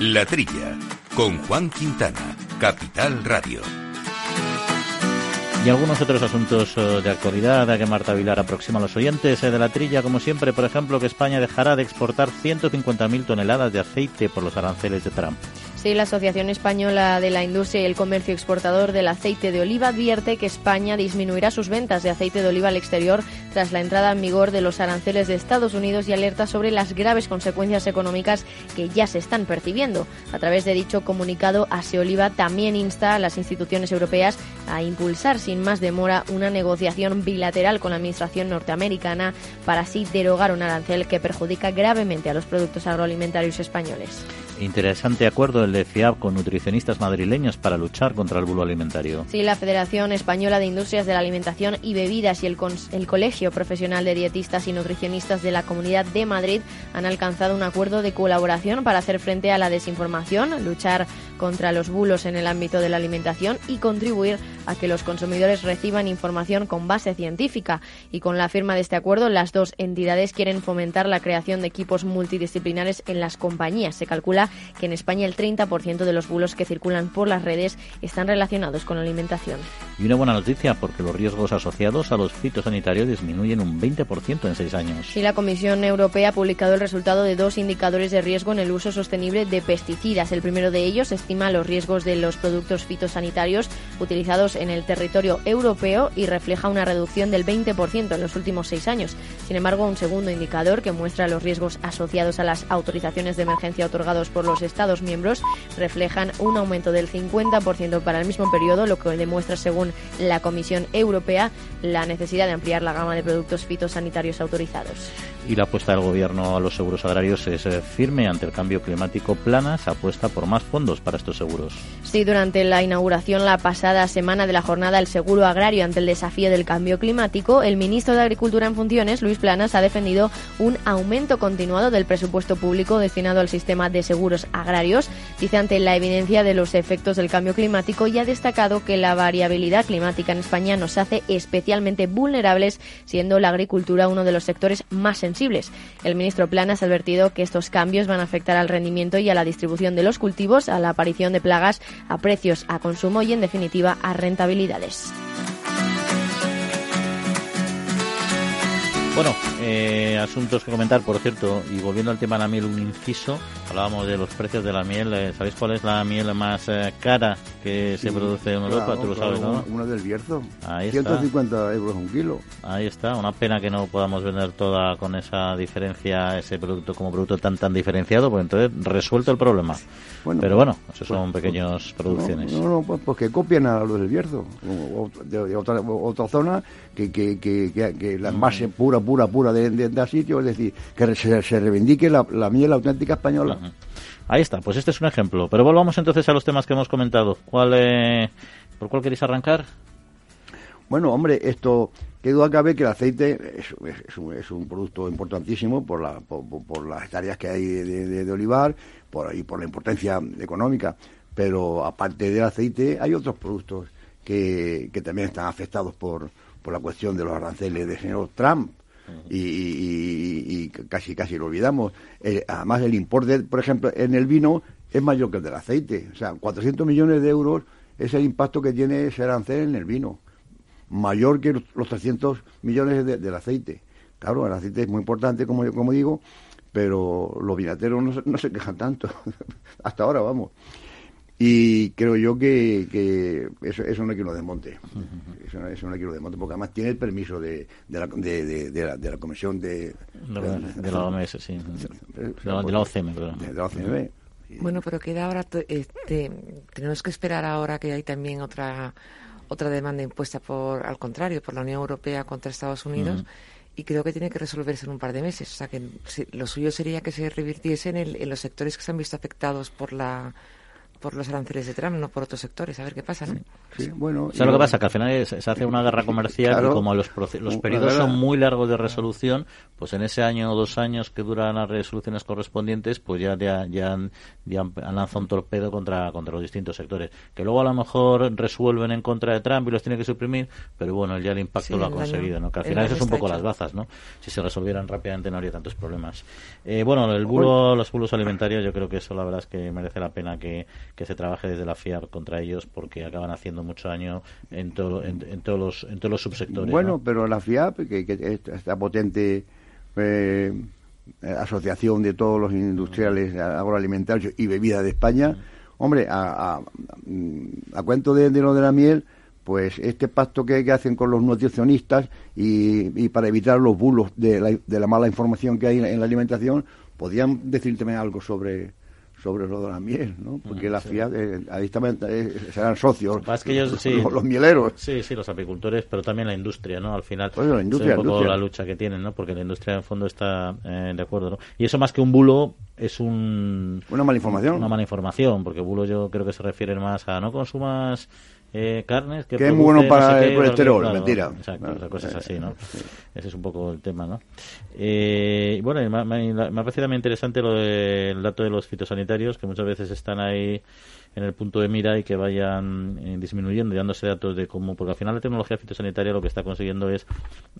La Trilla, con Juan Quintana, Capital Radio. Y algunos otros asuntos eh, de actualidad a que Marta Vilar aproxima a los oyentes eh, de la trilla, como siempre, por ejemplo, que España dejará de exportar 150.000 toneladas de aceite por los aranceles de Trump. La Asociación Española de la Industria y el Comercio Exportador del Aceite de Oliva advierte que España disminuirá sus ventas de aceite de oliva al exterior tras la entrada en vigor de los aranceles de Estados Unidos y alerta sobre las graves consecuencias económicas que ya se están percibiendo. A través de dicho comunicado, Aseoliva también insta a las instituciones europeas a impulsar sin más demora una negociación bilateral con la Administración norteamericana para así derogar un arancel que perjudica gravemente a los productos agroalimentarios españoles. Interesante acuerdo el de con nutricionistas madrileños para luchar contra el bulo alimentario. Sí, la Federación Española de Industrias de la Alimentación y Bebidas y el, el Colegio Profesional de Dietistas y Nutricionistas de la Comunidad de Madrid han alcanzado un acuerdo de colaboración para hacer frente a la desinformación, luchar contra los bulos en el ámbito de la alimentación y contribuir a que los consumidores reciban información con base científica. Y con la firma de este acuerdo, las dos entidades quieren fomentar la creación de equipos multidisciplinares en las compañías. Se calcula que en España el 30% de los bulos que circulan por las redes están relacionados con la alimentación. Y una buena noticia porque los riesgos asociados a los fitosanitarios disminuyen un 20% en seis años. Y la Comisión Europea ha publicado el resultado de dos indicadores de riesgo en el uso sostenible de pesticidas. El primero de ellos estima los riesgos de los productos fitosanitarios utilizados en el territorio europeo y refleja una reducción del 20% en los últimos seis años. Sin embargo, un segundo indicador que muestra los riesgos asociados a las autorizaciones de emergencia otorgados por los Estados miembros reflejan un aumento del 50% para el mismo periodo, lo que demuestra, según la Comisión Europea, la necesidad de ampliar la gama de productos fitosanitarios autorizados. Y la apuesta del Gobierno a los seguros agrarios es eh, firme ante el cambio climático. Planas apuesta por más fondos para estos seguros. Sí, durante la inauguración la pasada semana de la jornada El Seguro Agrario ante el desafío del cambio climático, el ministro de Agricultura en funciones, Luis Planas, ha defendido un aumento continuado del presupuesto público destinado al sistema de seguros agrarios. Dice ante la evidencia de los efectos del cambio climático y ha destacado que la variabilidad climática en España nos hace especialmente vulnerables, siendo la agricultura uno de los sectores más sensibles el ministro Planas ha advertido que estos cambios van a afectar al rendimiento y a la distribución de los cultivos, a la aparición de plagas, a precios, a consumo y, en definitiva, a rentabilidades. Bueno, eh, asuntos que comentar, por cierto, y volviendo al tema de la miel, un inciso, hablábamos de los precios de la miel, eh, ¿sabéis cuál es la miel más eh, cara que se produce en Europa? Tú lo sabes, ¿no? Una del Bierzo, Ahí 150 euros un kilo. Ahí está, una pena que no podamos vender toda con esa diferencia, ese producto como producto tan tan diferenciado, pues entonces resuelto el problema. Pero bueno, esos son pues, pequeñas producciones. No, no, pues, pues, que copian a los del Bierzo, de, otra, otra zona que, que, que, que la base pura pura, pura de, de, sitio, es decir, que se, se reivindique la, miel auténtica española. Ahí está, pues este es un ejemplo. Pero volvamos entonces a los temas que hemos comentado. ¿Cuál, eh, ¿Por cuál queréis arrancar? Bueno, hombre, esto, que duda cabe que el aceite es, es, un, es un, producto importantísimo por, la, por, las tareas que hay de, de, olivar por, y por la importancia económica. Pero aparte del aceite, hay otros productos que, que también están afectados por, por la cuestión de los aranceles del señor Trump y, casi casi lo olvidamos. Eh, además, el importe, por ejemplo, en el vino es mayor que el del aceite. O sea, 400 millones de euros es el impacto que tiene ese arancel en el vino. Mayor que los 300 millones del aceite. Claro, el aceite es muy importante, como, como digo, pero los vinateros no, no se quejan tanto. Hasta ahora, vamos. Y creo yo que, que eso, eso no hay que lo desmonte. eso, eso, no hay que lo desmonte, porque además tiene el permiso de, de, la, de, de, la, de la Comisión de... De la, OMS, sí. De la, OCM, perdón. De la OCM. Bueno, pero queda ahora... Este, tenemos que esperar ahora que hay también otra otra demanda impuesta por, al contrario, por la Unión Europea contra Estados Unidos. y creo que tiene que resolverse en un par de meses. O sea, que lo suyo sería que se revirtiese en, el, en los sectores que se han visto afectados por la por los aranceles de Trump, no por otros sectores. A ver qué pasa, ¿no? Sí, bueno. ¿Sabes lo que pasa? Que al final se hace una guerra comercial y como los, los periodos son muy largos de resolución, pues en ese año o dos años que duran las resoluciones correspondientes, pues ya, ya, ya, han, ya han lanzado un torpedo contra, contra los distintos sectores. Que luego a lo mejor resuelven en contra de Trump y los tiene que suprimir, pero bueno, ya el impacto lo ha conseguido, ¿no? Que al final eso es un poco las bazas, ¿no? Si se resolvieran rápidamente no habría tantos problemas. Eh, bueno, el bulo, los bulos alimentarios, yo creo que eso la verdad es que merece la pena que que se trabaje desde la FIAR contra ellos porque acaban haciendo mucho daño en, todo, en, todos, los, en todos los subsectores. Bueno, pero la FIAP, que, que esta potente eh, asociación de todos los industriales agroalimentarios y bebidas de España, hombre, a, a, cuento de, lo de la miel, pues este pacto que, hacen con los nutricionistas y, para evitar los bulos de la, de la mala información que hay en la alimentación, podrían decirte algo sobre sobre lo de la miel, ¿no? Porque la FIA, eh, ahí también eh, serán socios, que ellos, sí, los, mieleros. Sí, sí, los apicultores, pero también la industria, ¿no? Al final, pues la industria, un poco la lucha que tienen, ¿no? Porque la industria, en fondo, está eh, de acuerdo, ¿no? Y eso más que un bulo, es un... Una mala información. Una mala información, porque bulo yo creo que se refiere más a no consumas eh, carnes que, es muy bueno para el colesterol, mentira. Exacto, cosas así, ¿no? Ese es un poco el tema, ¿no? Eh, bueno, me, me, me, ha parecido muy interesante lo del dato de los fitosanitarios, que muchas veces están ahí en el punto de mira y que vayan eh, disminuyendo y dándose datos de cómo, porque al final la tecnología fitosanitaria lo que está consiguiendo es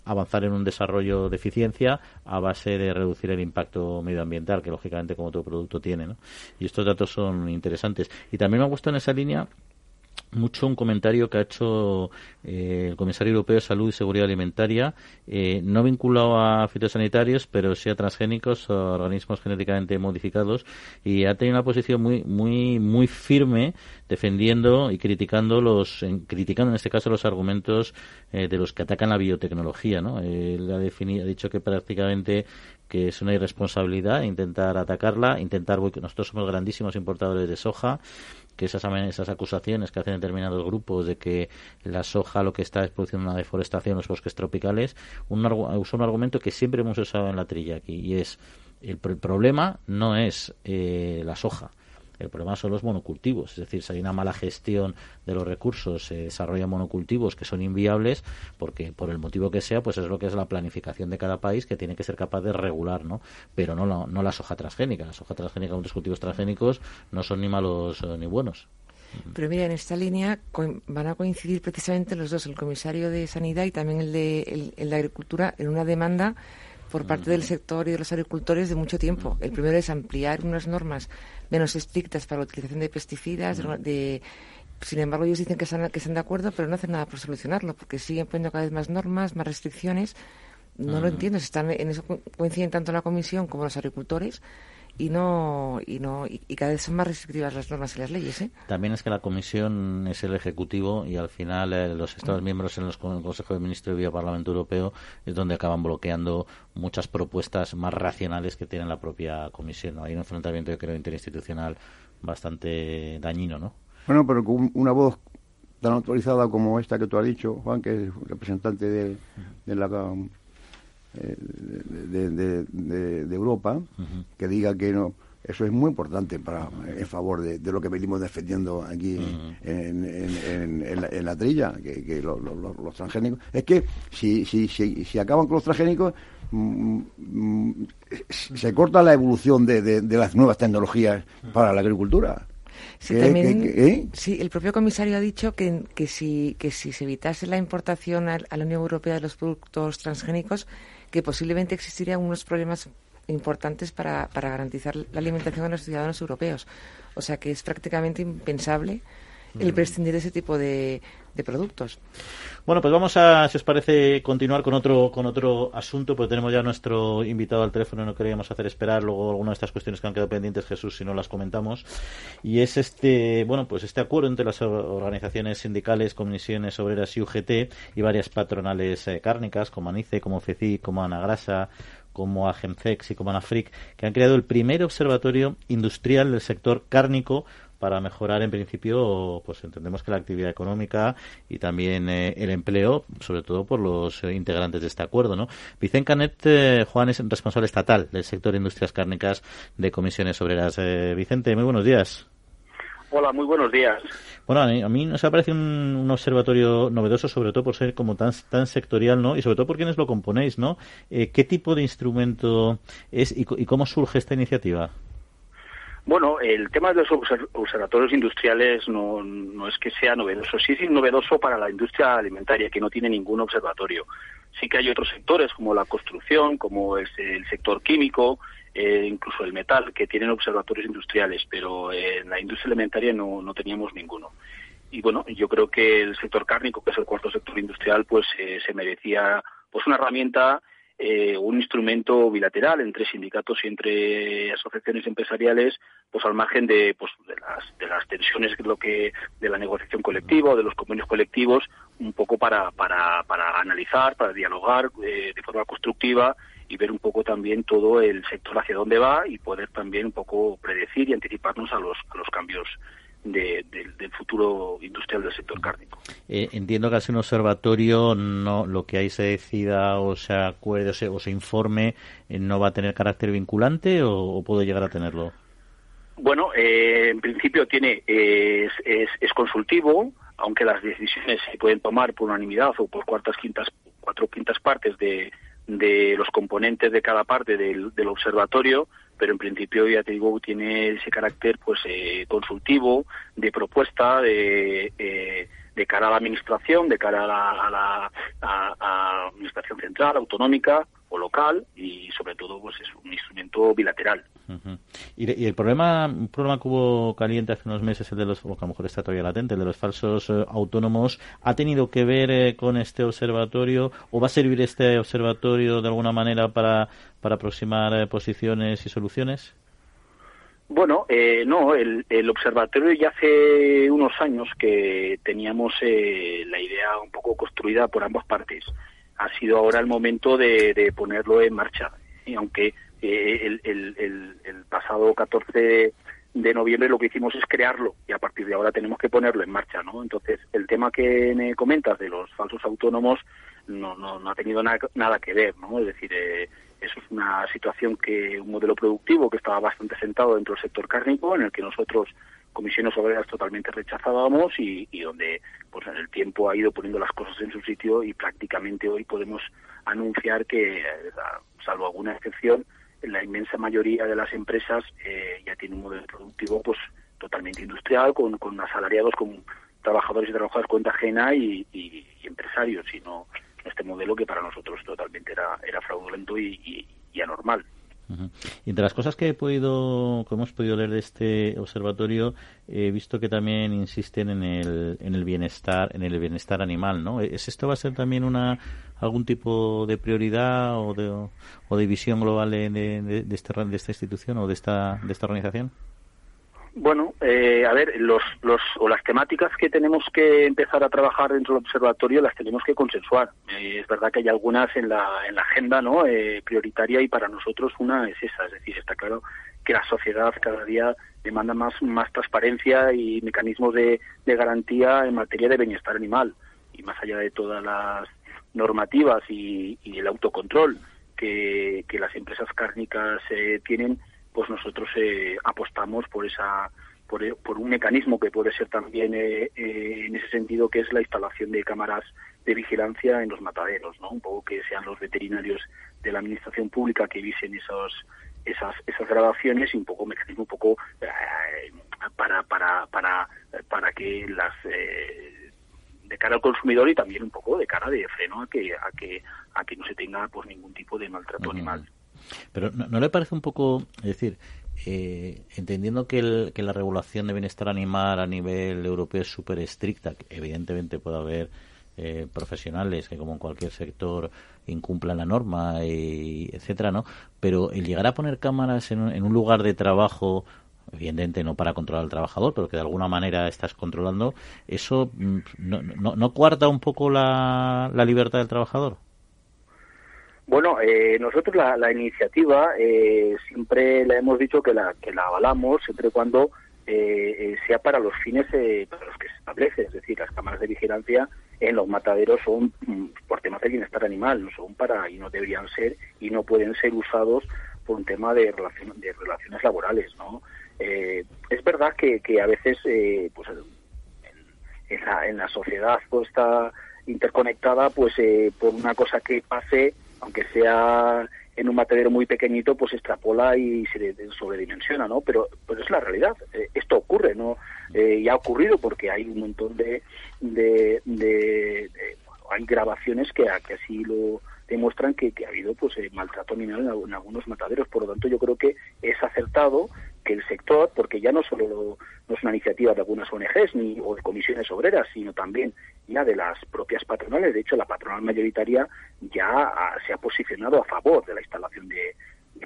avanzar en un desarrollo de eficiencia a base de reducir el impacto medioambiental, que lógicamente como todo producto tiene, ¿no? Y estos datos son interesantes. Y también me ha gustado en esa línea mucho un comentario que ha hecho eh, el comisario europeo de salud y seguridad alimentaria, eh, no vinculado a fitosanitarios, pero sí a transgénicos, a organismos genéticamente modificados, y ha tenido una posición muy, muy, muy firme defendiendo y criticando los, en, criticando en este caso los argumentos eh, de los que atacan la biotecnología, ¿no? Él ha, definido, ha dicho que prácticamente que es una irresponsabilidad intentar atacarla, intentar nosotros somos grandísimos importadores de soja que esas, esas acusaciones que hacen determinados grupos de que la soja lo que está es produciendo una deforestación en los bosques tropicales, un, un argumento que siempre hemos usado en la trilla aquí y es el, problema no es eh, la soja, el problema son los monocultivos, es decir, si hay una mala gestión de los recursos, se desarrollan monocultivos que son inviables, porque por el motivo que sea, pues es lo que es la planificación de cada país que tiene que ser capaz de regular, ¿no? Pero no la, no la soja transgénica. La soja transgénica, otros cultivos transgénicos no son ni malos eh, ni buenos. Pero mira, en esta línea van a coincidir precisamente los dos, el comisario de Sanidad y también el de, el de Agricultura, en una demanda por parte del sector y de los agricultores de mucho tiempo. El primero es ampliar unas normas menos estrictas para la utilización de pesticidas, de, sin embargo, ellos dicen que están, que están de acuerdo, pero no hacen nada por solucionarlo, porque siguen poniendo cada vez más normas, más restricciones. No lo entiendo, están, en eso coinciden tanto la Comisión como los agricultores y no y no y, cada vez son más restrictivas las normas y las leyes ¿eh? también es que la comisión es el ejecutivo y al final eh, los estados mm. miembros en los el consejo de ministros y el parlamento europeo es donde acaban bloqueando muchas propuestas más racionales que tiene la propia comisión hay un enfrentamiento yo creo interinstitucional bastante dañino no bueno pero con una voz tan autorizada como esta que tú has dicho Juan que es representante de, de la de, de, Europa que diga que no eso es muy importante para en favor de, lo que venimos defendiendo aquí en, en, la, trilla que, los transgénicos. Es que si, si, si, si acaban con los transgénicos mm, mm, se corta la evolución de, las nuevas tecnologías para la agricultura. Sí, también, eh? sí, el propio comisario ha dicho que, que, si, que si se evitase la importación a la Unión Europea de los productos transgénicos, que posiblemente existirían unos problemas importantes para, para garantizar la alimentación de los ciudadanos europeos. O sea que es prácticamente impensable el prescindir de ese tipo de, de, productos. Bueno, pues vamos a, si os parece, continuar con otro con otro asunto, porque tenemos ya nuestro invitado al teléfono, no queríamos hacer esperar luego algunas de estas cuestiones que han quedado pendientes, Jesús, si no las comentamos. Y es este, bueno, pues este acuerdo entre las organizaciones sindicales, comisiones obreras y UGT y varias patronales eh, cárnicas, como ANICE, como FECI, como Anagrasa, como Agemcex y como Anafric, que han creado el primer observatorio industrial del sector cárnico para mejorar en principio pues entendemos que la actividad económica y también eh, el empleo sobre todo por los eh, integrantes de este acuerdo no Vicente Canet eh, Juan es responsable estatal del sector de industrias cárnicas de comisiones obreras Vicente muy buenos días Hola, muy buenos días. Bueno, a mí, nos ha parecido un, observatorio novedoso, sobre todo por ser como tan, tan sectorial, ¿no? Y sobre todo por quienes lo componéis, ¿no? ¿Qué tipo de instrumento es y, cómo surge esta iniciativa? Bueno, el tema de los observatorios industriales no, no es que sea novedoso, sí es novedoso para la industria alimentaria, que no tiene ningún observatorio. Sí que hay otros sectores como la construcción, como el, el sector químico, eh, incluso el metal, que tienen observatorios industriales, pero en la industria alimentaria no, no teníamos ninguno. Y bueno, yo creo que el sector cárnico, que es el cuarto sector industrial, pues eh, se merecía pues una herramienta eh, un instrumento bilateral entre sindicatos y entre asociaciones empresariales, pues al margen de, pues, de las, de las tensiones lo que, de la negociación colectiva o de los convenios colectivos, un poco para, para, para analizar, para dialogar eh, de forma constructiva y ver un poco también todo el sector hacia dónde va y poder también un poco predecir y anticiparnos a los, a los cambios del futuro industrial del sector cárnico. Eh, entiendo que al ser un observatorio no lo que ahí se decida o se acuerde o se, informe eh, no va a tener carácter vinculante o, puede llegar a tenerlo. Bueno, eh, en principio tiene es, es, consultivo, aunque las decisiones se pueden tomar por unanimidad o por cuartas quintas cuatro quintas partes de, de los componentes de cada parte del, del observatorio pero en principio ya te digo tiene ese carácter pues eh, consultivo de propuesta de, eh, de cara a la administración de cara a la, a la administración central autonómica o local y sobre todo pues es un instrumento bilateral ¿Y, el problema, un problema que hubo caliente hace unos meses, el de los, o que a lo mejor está todavía latente, el de los falsos eh, autónomos, ¿ha tenido que ver eh, con este observatorio o va a servir este observatorio de alguna manera para, para aproximar eh, posiciones y soluciones? Bueno, no, el, el, observatorio ya hace unos años que teníamos la idea un poco construida por ambas partes. Ha sido ahora el momento de, de ponerlo en marcha. Y aunque el, el, el, pasado 14 de noviembre lo que hicimos es crearlo y a partir de ahora tenemos que ponerlo en marcha, ¿no? Entonces, el tema que me comentas de los falsos autónomos no, no, no ha tenido nada que ver, ¿no? Es decir, eh, eso es una situación que, un modelo productivo que estaba bastante sentado dentro del sector cárnico, en el que nosotros, comisiones obreras, totalmente rechazábamos y, y donde, pues en el tiempo ha ido poniendo las cosas en su sitio y prácticamente hoy podemos anunciar que, eh, salvo alguna excepción, la inmensa mayoría de las empresas eh, ya tiene un modelo productivo pues totalmente industrial, con, con asalariados, con trabajadores y trabajadoras cuenta ajena y, empresarios, sino este modelo que para nosotros totalmente era, era fraudulento y, y anormal. Y entre las cosas que he podido, que hemos podido leer de este observatorio, he visto que también insisten en el, en el bienestar, en el bienestar animal, ¿no? ¿Es esto va a ser también una algún tipo de prioridad o de, o de visión global de, de, de, este, de esta institución o de esta, de esta organización? Bueno, eh, a ver, los, los, o las temáticas que tenemos que empezar a trabajar dentro del observatorio las tenemos que consensuar. Eh, es verdad que hay algunas en la, en la agenda no eh, prioritaria y para nosotros una es esa. Es decir, está claro que la sociedad cada día demanda más, más transparencia y mecanismos de, de garantía en materia de bienestar animal. Y más allá de todas las normativas y, y el autocontrol que, que las empresas cárnicas tienen, pues nosotros eh, apostamos por esa por, por, un mecanismo que puede ser también eh, eh, en ese sentido que es la instalación de cámaras de vigilancia en los mataderos, ¿no? Un poco que sean los veterinarios de la administración pública que visen esos esas esas grabaciones y un poco mecanismo un poco para para para para que las de cara al consumidor y también un poco de cara de freno a que a que a que no se tenga pues ningún tipo de maltrato animal. Pero ¿no, le parece un poco, es decir, eh, entendiendo que, el, que la regulación de bienestar animal a nivel europeo es súper estricta, que evidentemente puede haber eh, profesionales que como en cualquier sector incumplan la norma y etcétera no pero el llegar a poner cámaras en, un lugar de trabajo evidentemente no para controlar al trabajador, pero que de alguna manera estás controlando, ¿eso mm, no, no, no cuarta un poco la libertad del trabajador? Bueno, eh, nosotros la, la iniciativa eh, siempre le hemos dicho que la, que la avalamos siempre y cuando eh, eh sea para los fines eh, para los que se establece, es decir, las cámaras de vigilancia en los mataderos son mm, por temas de bienestar animal, no son para y no deberían ser y no pueden ser usados por un tema de, relación, de relaciones laborales, ¿no? Eh, es verdad que, que a veces, pues en, en, la, en la sociedad pues, está interconectada, pues por una cosa que pase aunque sea en un matadero muy pequeñito, pues extrapola y se sobredimensiona, ¿no? Pero, pero es la realidad. Eh, esto ocurre, ¿no? Eh, y ha ocurrido porque hay un montón de, de, de, hay grabaciones que, que así lo demuestran que, que ha habido pues eh, maltrato animal en, en, algunos mataderos. Por lo tanto, yo creo que es acertado que el sector, porque ya no solo no es una iniciativa de algunas ONGs ni o de comisiones obreras, sino también ya de las propias patronales. De hecho, la patronal mayoritaria ya se ha posicionado a favor de la instalación de,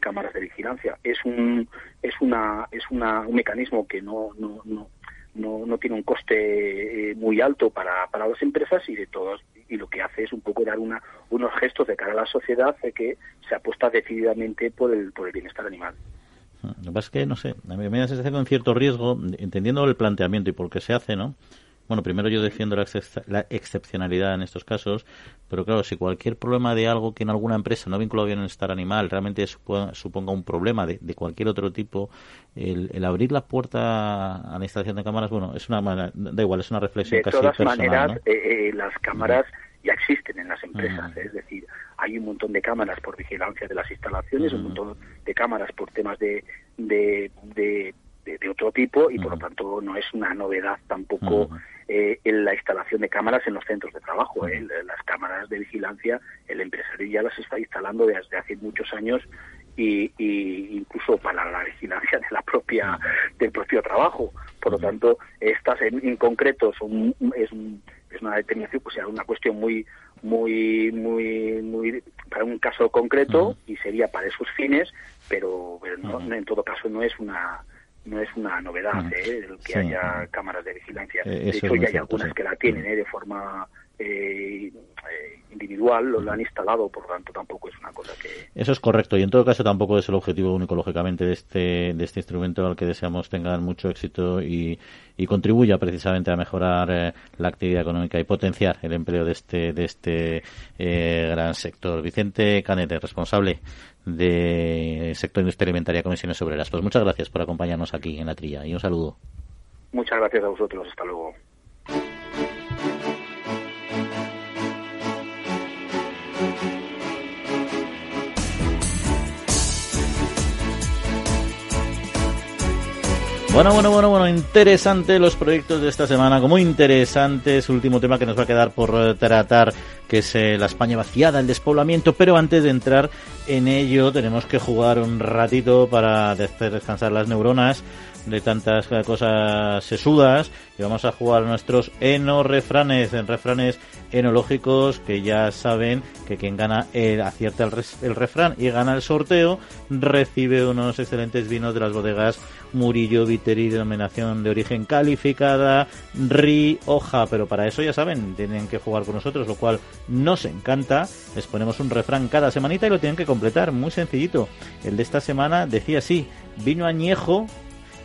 cámaras de vigilancia. Es un es una es una, un mecanismo que no no, no no, no tiene un coste eh, muy alto para, para las empresas y de todos y lo que hace es un poco dar una, unos gestos de cara a la sociedad de que se apuesta decididamente por el, por el bienestar animal. Lo que pasa es que, no sé, a mí me da sensación con cierto riesgo, entendiendo el planteamiento y por qué se hace, ¿no? Bueno, primero yo defiendo la, la, excepcionalidad en estos casos, pero claro, si cualquier problema de algo que en alguna empresa no vinculado bien estar animal realmente suponga, suponga un problema de, de, cualquier otro tipo, el, el, abrir la puerta a la instalación de cámaras, bueno, es una da igual, es una reflexión de casi todas personal. maneras, ¿no? eh, eh, las cámaras ya existen en las empresas, ¿eh? es decir, hay un montón de cámaras por vigilancia de las instalaciones, un montón de cámaras por temas de, de, de, de, de otro tipo y por lo tanto no es una novedad tampoco eh, en la instalación de cámaras en los centros de trabajo. ¿eh? Las cámaras de vigilancia, el empresario ya las está instalando desde hace muchos años y, incluso para la vigilancia de la propia del propio trabajo. Por lo tanto, estas en, concreto son, es, es una determinación, pues sea una cuestión muy muy muy muy para un caso concreto y sería para esos fines, pero, en todo caso no es una no es una novedad ¿eh? el que haya cámaras de vigilancia. Eh, de hecho, ya hay algunas que la tienen ¿eh? de forma eh, individual, lo, han instalado, por lo tanto tampoco es una cosa que... Eso es correcto y en todo caso tampoco es el objetivo único, lógicamente, de este, de este instrumento al que deseamos tengan mucho éxito y, y contribuya precisamente a mejorar eh, la actividad económica y potenciar el empleo de este, de este eh, gran sector. Vicente Canete, responsable de sector industrial alimentaria Comisiones Obreras. Pues muchas gracias por acompañarnos aquí en la trilla y un saludo. Muchas gracias a vosotros. Hasta luego. Bueno, bueno, bueno, bueno, interesante los proyectos de esta semana, como interesante es el último tema que nos va a quedar por eh, tratar, que es eh, la España vaciada, el despoblamiento, pero antes de entrar en ello tenemos que jugar un ratito para descansar las neuronas de tantas cosas sesudas y vamos a jugar nuestros enorefranes, en refranes enológicos que ya saben que quien gana el, acierta el, el, refrán y gana el sorteo recibe unos excelentes vinos de las bodegas Murillo Viteri denominación de origen calificada Rioja. Pero para eso ya saben tienen que jugar con nosotros lo cual nos encanta. Les ponemos un refrán cada semanita y lo tienen que completar. Muy sencillito. El de esta semana decía así vino añejo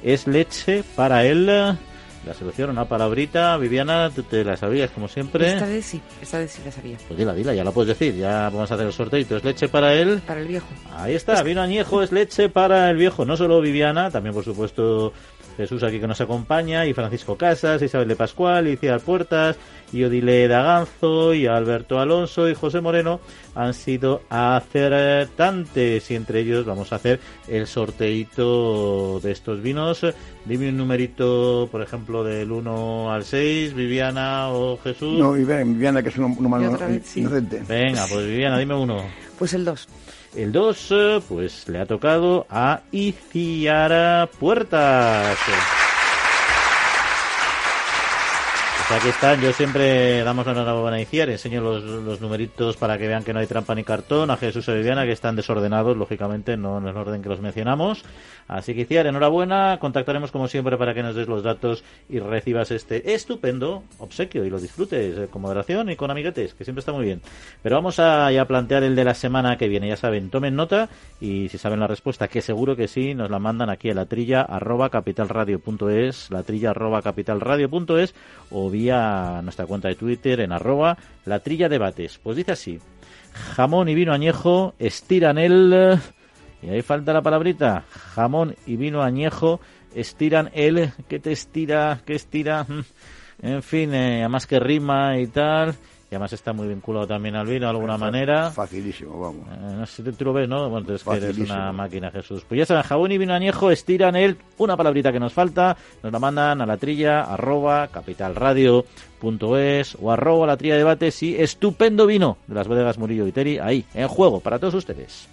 es leche para él. La solución, una palabrita. Viviana, tú te la sabías como siempre. Esta vez sí, esta vez sí la sabía. Pues dila, dila, ya la puedes decir. Ya vamos a hacer el sorteo. ¿Es leche para él? Para el viejo. Ahí está, vino añejo, es leche para el viejo. No solo Viviana, también por supuesto Jesús aquí que nos acompaña, y Francisco Casas, Isabel de Pascual, y Ciar Puertas, y Odile Daganzo, y Alberto Alonso, y José Moreno han sido acertantes, y entre ellos vamos a hacer el sorteito de estos vinos. Dime un numerito, por ejemplo, del 1 al 6, Viviana o Jesús. No, Viviana, que es un humano inocente. Venga, pues Viviana, dime uno. Pues el 2. El 2, eh, pues le ha tocado a Iciara Puertas. Aquí están, yo siempre damos la enhorabuena a Iciar, enseño los, los, numeritos para que vean que no hay trampa ni cartón, a Jesús y Viviana que están desordenados, lógicamente, no en el orden que los mencionamos. Así que Iciar, enhorabuena, contactaremos como siempre para que nos des los datos y recibas este estupendo obsequio y lo disfrutes eh, con moderación y con amiguetes, que siempre está muy bien. Pero vamos a, ya plantear el de la semana que viene, ya saben, tomen nota y si saben la respuesta, que seguro que sí, nos la mandan aquí a la trilla arroba capitalradio.es, la trilla arroba capitalradio.es o vía nuestra cuenta de Twitter en arroba la trilla debates. Pues dice así, jamón y vino añejo estiran el y ahí falta la palabrita. Jamón y vino añejo estiran el... ¿Qué te estira? ¿Qué estira? En fin, eh, además que rima y tal. Y además está muy vinculado también al vino de alguna manera. Facilísimo, vamos. Eh, no sé si tú lo ves, ¿no? Bueno, entonces que eres una máquina, Jesús. Pues ya saben, jabón y vino añejo estiran el... Una palabrita que nos falta, nos la mandan a la trilla, arroba, capitalradio.es o arroba la trilla debates y estupendo vino de las bodegas Murillo Viteri, ahí, en juego, para todos ustedes.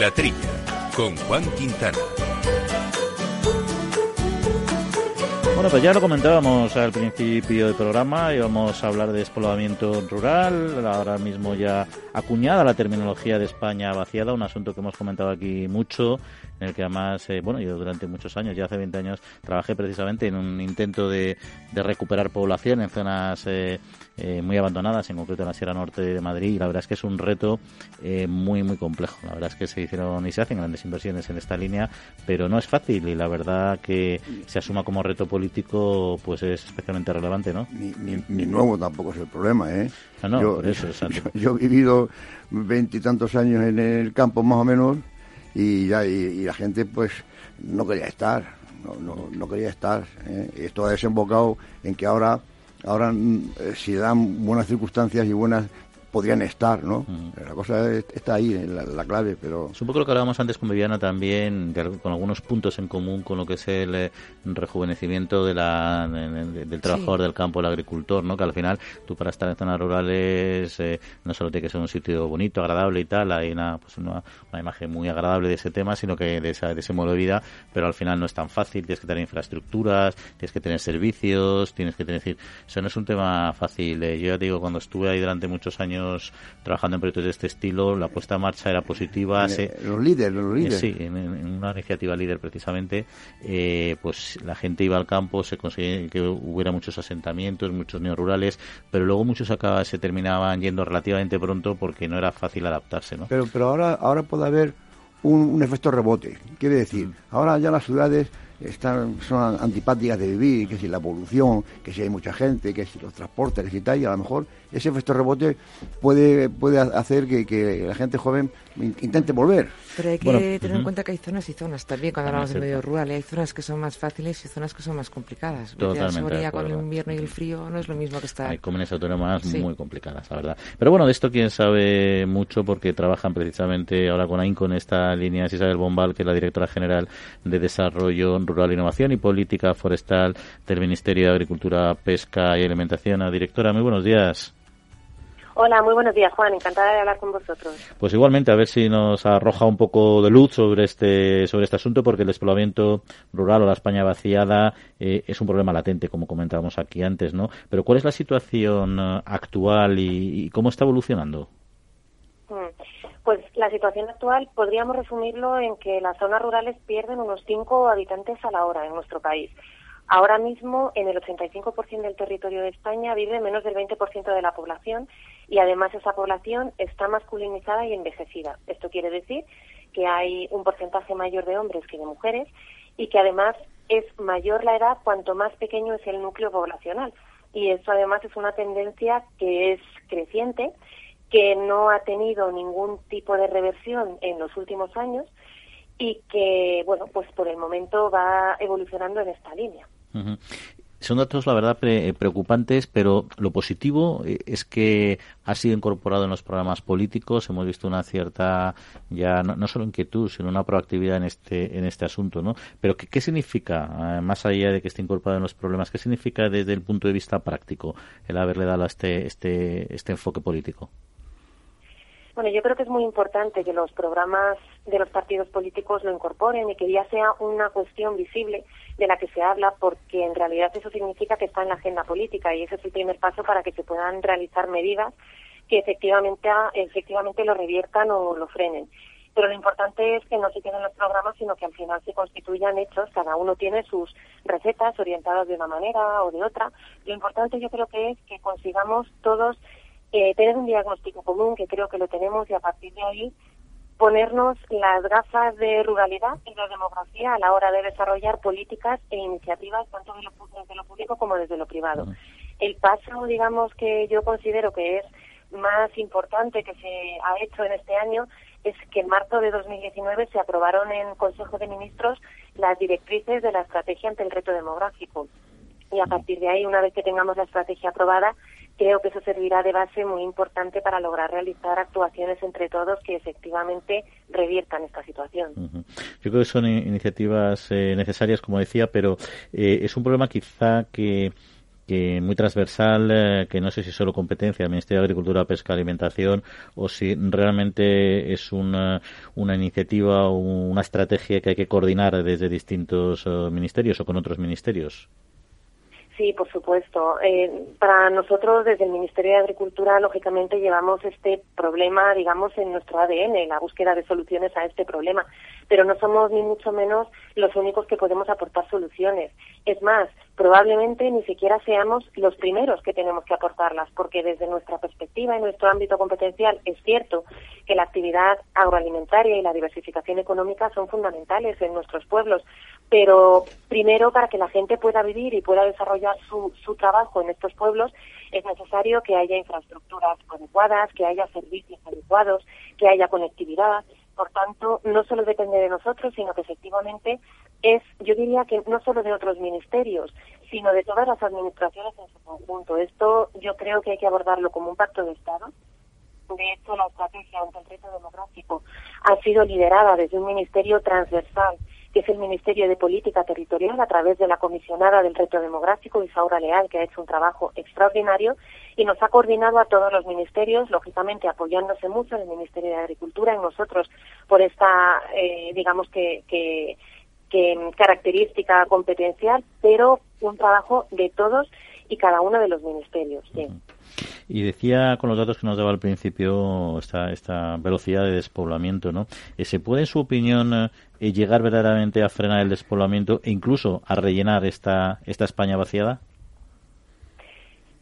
La Trilla, con Juan Quintana. Bueno, pues ya lo comentábamos al principio del programa, íbamos a hablar de despoblamiento rural, ahora mismo ya acuñada la terminología de España vaciada, un asunto que hemos comentado aquí mucho en el que además, eh, bueno, yo durante muchos años, ya hace 20 años, trabajé precisamente en un intento de, de recuperar población en zonas eh, eh, muy abandonadas, en concreto en la Sierra Norte de Madrid, y la verdad es que es un reto eh, muy, muy complejo. La verdad es que se hicieron y se hacen grandes inversiones en esta línea, pero no es fácil y la verdad que se asuma como reto político pues es especialmente relevante, ¿no? Ni, nuevo tampoco es el problema, ¿eh? Ah, no, por eso, yo, he vivido veintitantos años en el campo más o menos y, ya, y, la gente pues no quería estar, no, no, no quería estar. ¿eh? Esto ha desembocado en que ahora ahora mm, eh, si dan buenas circunstancias y buenas podrían estar, ¿no? La cosa está ahí, la, la, clave, pero... Es un poco lo que hablábamos antes con Viviana también, con algunos puntos en común con lo que es el eh, rejuvenecimiento de la, del trabajador del campo, el agricultor, ¿no? Que al final tú para estar en zonas rurales eh, no solo tiene que ser un sitio bonito, agradable y tal, hay una, pues una, imagen muy agradable de ese tema, sino que de, esa, de ese modo de vida, pero al final no es tan fácil, tienes que tener infraestructuras, tienes que tener servicios, tienes que tener... Decir, eso no es un tema fácil. Eh. Yo ya digo, cuando estuve ahí durante muchos años trabajando en proyectos de este estilo, la puesta en marcha era positiva. los líderes, los líderes. sí, en, una iniciativa líder precisamente, eh, pues la gente iba al campo, se conseguía que hubiera muchos asentamientos, muchos neorurales, pero luego muchos acá se terminaban yendo relativamente pronto porque no era fácil adaptarse, ¿no? Pero, pero ahora, ahora puede haber un, efecto rebote. Quiere decir, mm. ahora ya las ciudades están, son antipáticas de vivir, que si la polución, que si hay mucha gente, que si los transportes y tal, y a lo mejor ese efecto rebote puede, puede hacer que, que la gente joven intente volver. Pero hay que tener en cuenta que hay zonas y zonas también cuando hablamos de medio rural. Hay zonas que son más fáciles y zonas que son más complicadas. Totalmente. con el invierno y el frío no es lo mismo que estar. Hay comunidades autónomas muy complicadas, la verdad. Pero bueno, de esto quién sabe mucho porque trabajan precisamente ahora con AINCO en esta línea. Es Isabel Bombal, que es la directora general de Desarrollo Rural, Innovación y Política Forestal del Ministerio de Agricultura, Pesca y Alimentación. Directora, muy buenos días. Hola, muy buenos días, Juan. Encantada de hablar con vosotros. Pues igualmente, a ver si nos arroja un poco de luz sobre este sobre este asunto, porque el despoblamiento rural o la España vaciada eh, es un problema latente, como comentábamos aquí antes, ¿no? Pero ¿cuál es la situación eh, actual y, cómo está evolucionando? Mm, pues la situación actual podríamos resumirlo en que las zonas rurales pierden unos 5 habitantes a la hora en nuestro país. Ahora mismo, en el 85% del territorio de España vive menos del 20% de la población y además esa población está masculinizada y envejecida. Esto quiere decir que hay un porcentaje mayor de hombres que de mujeres y que además es mayor la edad cuanto más pequeño es el núcleo poblacional. Y eso además es una tendencia que es creciente, que no ha tenido ningún tipo de reversión en los últimos años y que, bueno, pues por el momento va evolucionando en esta línea. Son datos, la verdad, eh, preocupantes, pero lo positivo eh, es que ha sido incorporado en los programas políticos. Hemos visto una cierta, ya no, solo inquietud, sino una proactividad en este, en este asunto, ¿no? Pero ¿qué, significa, eh, más allá de que esté incorporado en los problemas, qué significa desde el punto de vista práctico el haberle dado este, este, este enfoque político? Bueno, yo creo que es muy importante que los programas de los partidos políticos lo incorporen y que ya sea una cuestión visible de la que se habla, porque en realidad eso significa que está en la agenda política y ese es el primer paso para que se puedan realizar medidas que efectivamente, efectivamente lo reviertan o lo frenen. Pero lo importante es que no se queden los programas, sino que al final se constituyan hechos. Cada uno tiene sus recetas orientadas de una manera o de otra. Lo importante yo creo que es que consigamos todos eh, tener un diagnóstico común, que creo que lo tenemos, y a partir de ahí ponernos las gafas de ruralidad y de demografía a la hora de desarrollar políticas e iniciativas tanto desde lo público como desde lo privado. El paso, digamos, que yo considero que es más importante que se ha hecho en este año es que en marzo de 2019 se aprobaron en Consejo de Ministros las directrices de la estrategia ante el reto demográfico. Y a partir de ahí, una vez que tengamos la estrategia aprobada, creo que eso servirá de base muy importante para lograr realizar actuaciones entre todos que efectivamente reviertan esta situación. Yo creo que son iniciativas eh, necesarias, como decía, pero eh, es un problema quizá que que muy transversal, eh, que no sé si solo competencia del Ministerio de Agricultura, Pesca, Alimentación o si realmente es una, una iniciativa o una estrategia que hay que coordinar desde distintos ministerios o con otros ministerios. Sí, por supuesto. Eh, para nosotros, desde el Ministerio de Agricultura, lógicamente llevamos este problema, digamos, en nuestro ADN, la búsqueda de soluciones a este problema. Pero no somos ni mucho menos los únicos que podemos aportar soluciones. Es más, probablemente ni siquiera seamos los primeros que tenemos que aportarlas, porque desde nuestra perspectiva y nuestro ámbito competencial es cierto que la actividad agroalimentaria y la diversificación económica son fundamentales en nuestros pueblos, pero primero para que la gente pueda vivir y pueda desarrollar su, su trabajo en estos pueblos es necesario que haya infraestructuras adecuadas, que haya servicios adecuados, que haya conectividad. Por tanto, no solo depende de nosotros, sino que efectivamente es, yo diría que no solo de otros ministerios, sino de todas las administraciones en su conjunto. Esto yo creo que hay que abordarlo como un pacto de Estado. De hecho, la estrategia ante el reto demográfico ha sido liderada desde un ministerio transversal que es el Ministerio de Política Territorial, a través de la comisionada del reto demográfico, Isaura Leal, que ha hecho un trabajo extraordinario y nos ha coordinado a todos los ministerios, lógicamente apoyándose mucho en el Ministerio de Agricultura, en nosotros, por esta, eh, digamos que, que, característica competencial, pero un trabajo de todos y cada uno de los ministerios. Y decía con los datos que nos daba al principio esta, esta velocidad de despoblamiento, ¿no? Eh, ¿Se puede, en su opinión, eh, llegar verdaderamente a frenar el despoblamiento e incluso a rellenar esta, esta España vaciada?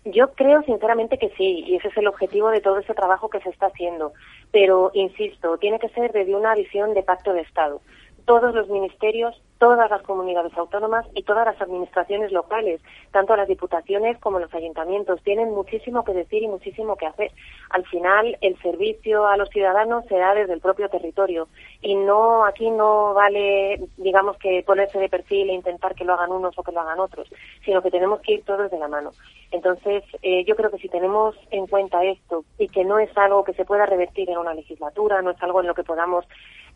Yo creo sinceramente que sí, y ese es el objetivo de todo ese trabajo que se está haciendo. Pero, insisto, tiene que ser desde una visión de pacto de Estado todos los ministerios, todas las comunidades autónomas y todas las administraciones locales, tanto las diputaciones como los ayuntamientos, tienen muchísimo que decir y muchísimo que hacer. Al final, el servicio a los ciudadanos se da desde el propio territorio y no aquí no vale, digamos, que ponerse de perfil e intentar que lo hagan unos o que lo hagan otros, sino que tenemos que ir todos de la mano. Entonces, eh, yo creo que si tenemos en cuenta esto y que no es algo que se pueda revertir en una legislatura, no es algo en lo que podamos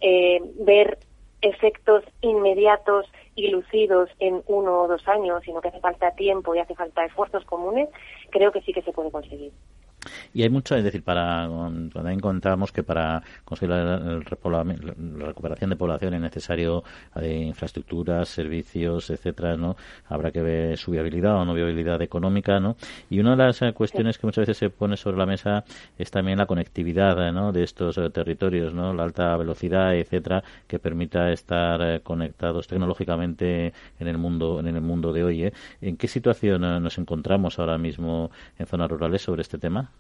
eh, ver efectos inmediatos y lucidos en uno o dos años, sino que hace falta tiempo y hace falta esfuerzos comunes, creo que sí que se puede conseguir. Y hay mucho, es decir, para cuando encontramos que para conseguir la, la, recuperación de población es necesario eh, infraestructuras, servicios, etcétera, ¿no? Habrá que ver su viabilidad o no viabilidad económica, ¿no? Y una de las eh, cuestiones que muchas veces se pone sobre la mesa es también la conectividad, ¿no? De estos eh, territorios, ¿no? La alta velocidad, etcétera, que permita estar conectados tecnológicamente en el mundo en el mundo de hoy. ¿En qué situación nos encontramos ahora mismo en zonas rurales sobre este tema?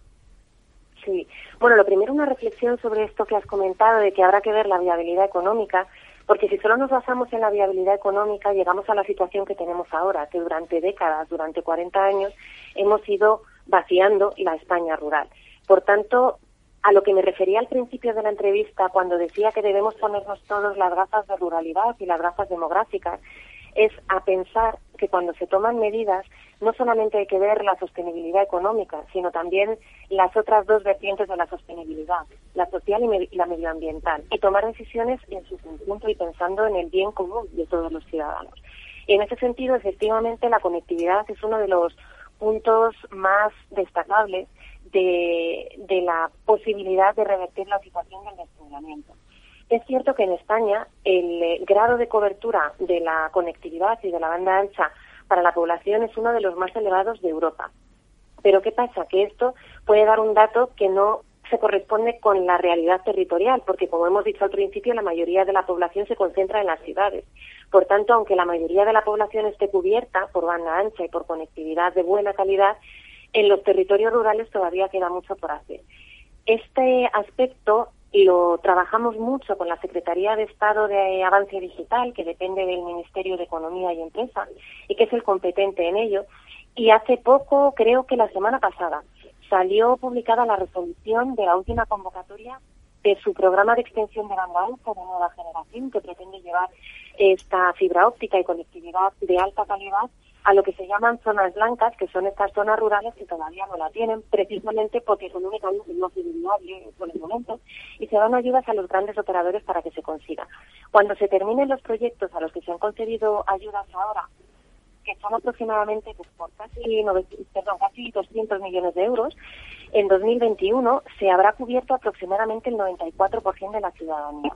Sí. Bueno, lo primero una reflexión sobre esto que has comentado de que habrá que ver la viabilidad económica, porque si solo nos basamos en la viabilidad económica llegamos a la situación que tenemos ahora, que durante décadas, durante 40 años, hemos ido vaciando la España rural. Por tanto, a lo que me refería al principio de la entrevista cuando decía que debemos ponernos todos las gafas de ruralidad y las gafas demográficas, es a pensar que cuando se toman medidas no solamente hay que ver la sostenibilidad económica, sino también las otras dos vertientes de la sostenibilidad, la social y, la medioambiental, y tomar decisiones en su conjunto y pensando en el bien común de todos los ciudadanos. Y en ese sentido, efectivamente, la conectividad es uno de los puntos más destacables de, de la posibilidad de revertir la situación del despoblamiento. Es cierto que en España el eh, grado de cobertura de la conectividad y de la banda ancha para la población es uno de los más elevados de Europa. Pero ¿qué pasa? Que esto puede dar un dato que no se corresponde con la realidad territorial, porque como hemos dicho al principio, la mayoría de la población se concentra en las ciudades. Por tanto, aunque la mayoría de la población esté cubierta por banda ancha y por conectividad de buena calidad, en los territorios rurales todavía queda mucho por hacer. Este aspecto lo trabajamos mucho con la Secretaría de Estado de Avance Digital, que depende del Ministerio de Economía y Empresa y que es el competente en ello. Y hace poco, creo que la semana pasada, salió publicada la resolución de la última convocatoria de su programa de extensión de banda alta de nueva generación, que pretende llevar esta fibra óptica y conectividad de alta calidad a lo que se llaman zonas blancas, que son estas zonas rurales que todavía no la tienen, precisamente porque económicamente no es viable por el momento, y se dan ayudas a los grandes operadores para que se consiga. Cuando se terminen los proyectos a los que se han concedido ayudas ahora, que son aproximadamente pues, por casi, perdón, casi 200 millones de euros, en 2021 se habrá cubierto aproximadamente el 94% de la ciudadanía.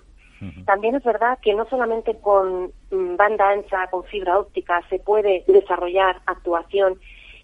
También es verdad que no solamente con mm, banda ancha, con fibra óptica, se puede desarrollar actuación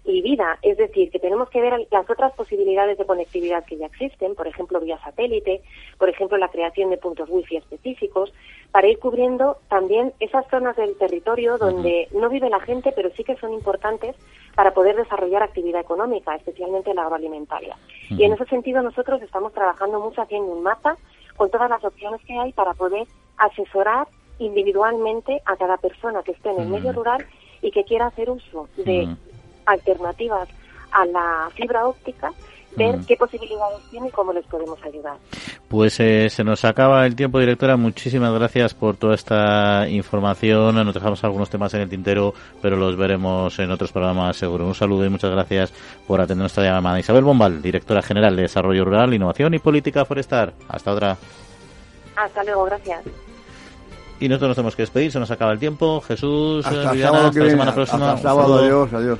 y vida. Es decir, que tenemos que ver las otras posibilidades de conectividad que ya existen, por ejemplo, vía satélite, por ejemplo, la creación de puntos wifi específicos, para ir cubriendo también esas zonas del territorio donde no vive la gente, pero sí que son importantes para poder desarrollar actividad económica, especialmente la agroalimentaria. Y en ese sentido nosotros estamos trabajando mucho haciendo un mapa con todas las opciones que hay para poder asesorar individualmente a cada persona que esté en el medio rural y que quiera hacer uso de alternativas a la fibra óptica ver qué posibilidades tiene y cómo les podemos ayudar. Pues eh, se nos acaba el tiempo, directora. Muchísimas gracias por toda esta información. Nos dejamos algunos temas en el tintero, pero los veremos en otros programas seguro. Un saludo y muchas gracias por atender nuestra llamada. Isabel Bombal, directora general de Desarrollo Rural, Innovación y Política Forestal. Hasta otra. Hasta luego, gracias. Y nosotros nos tenemos que despedir, se nos acaba el tiempo. Jesús, hasta, Viviana, hasta la semana próxima. Hasta sábado, adiós, adiós.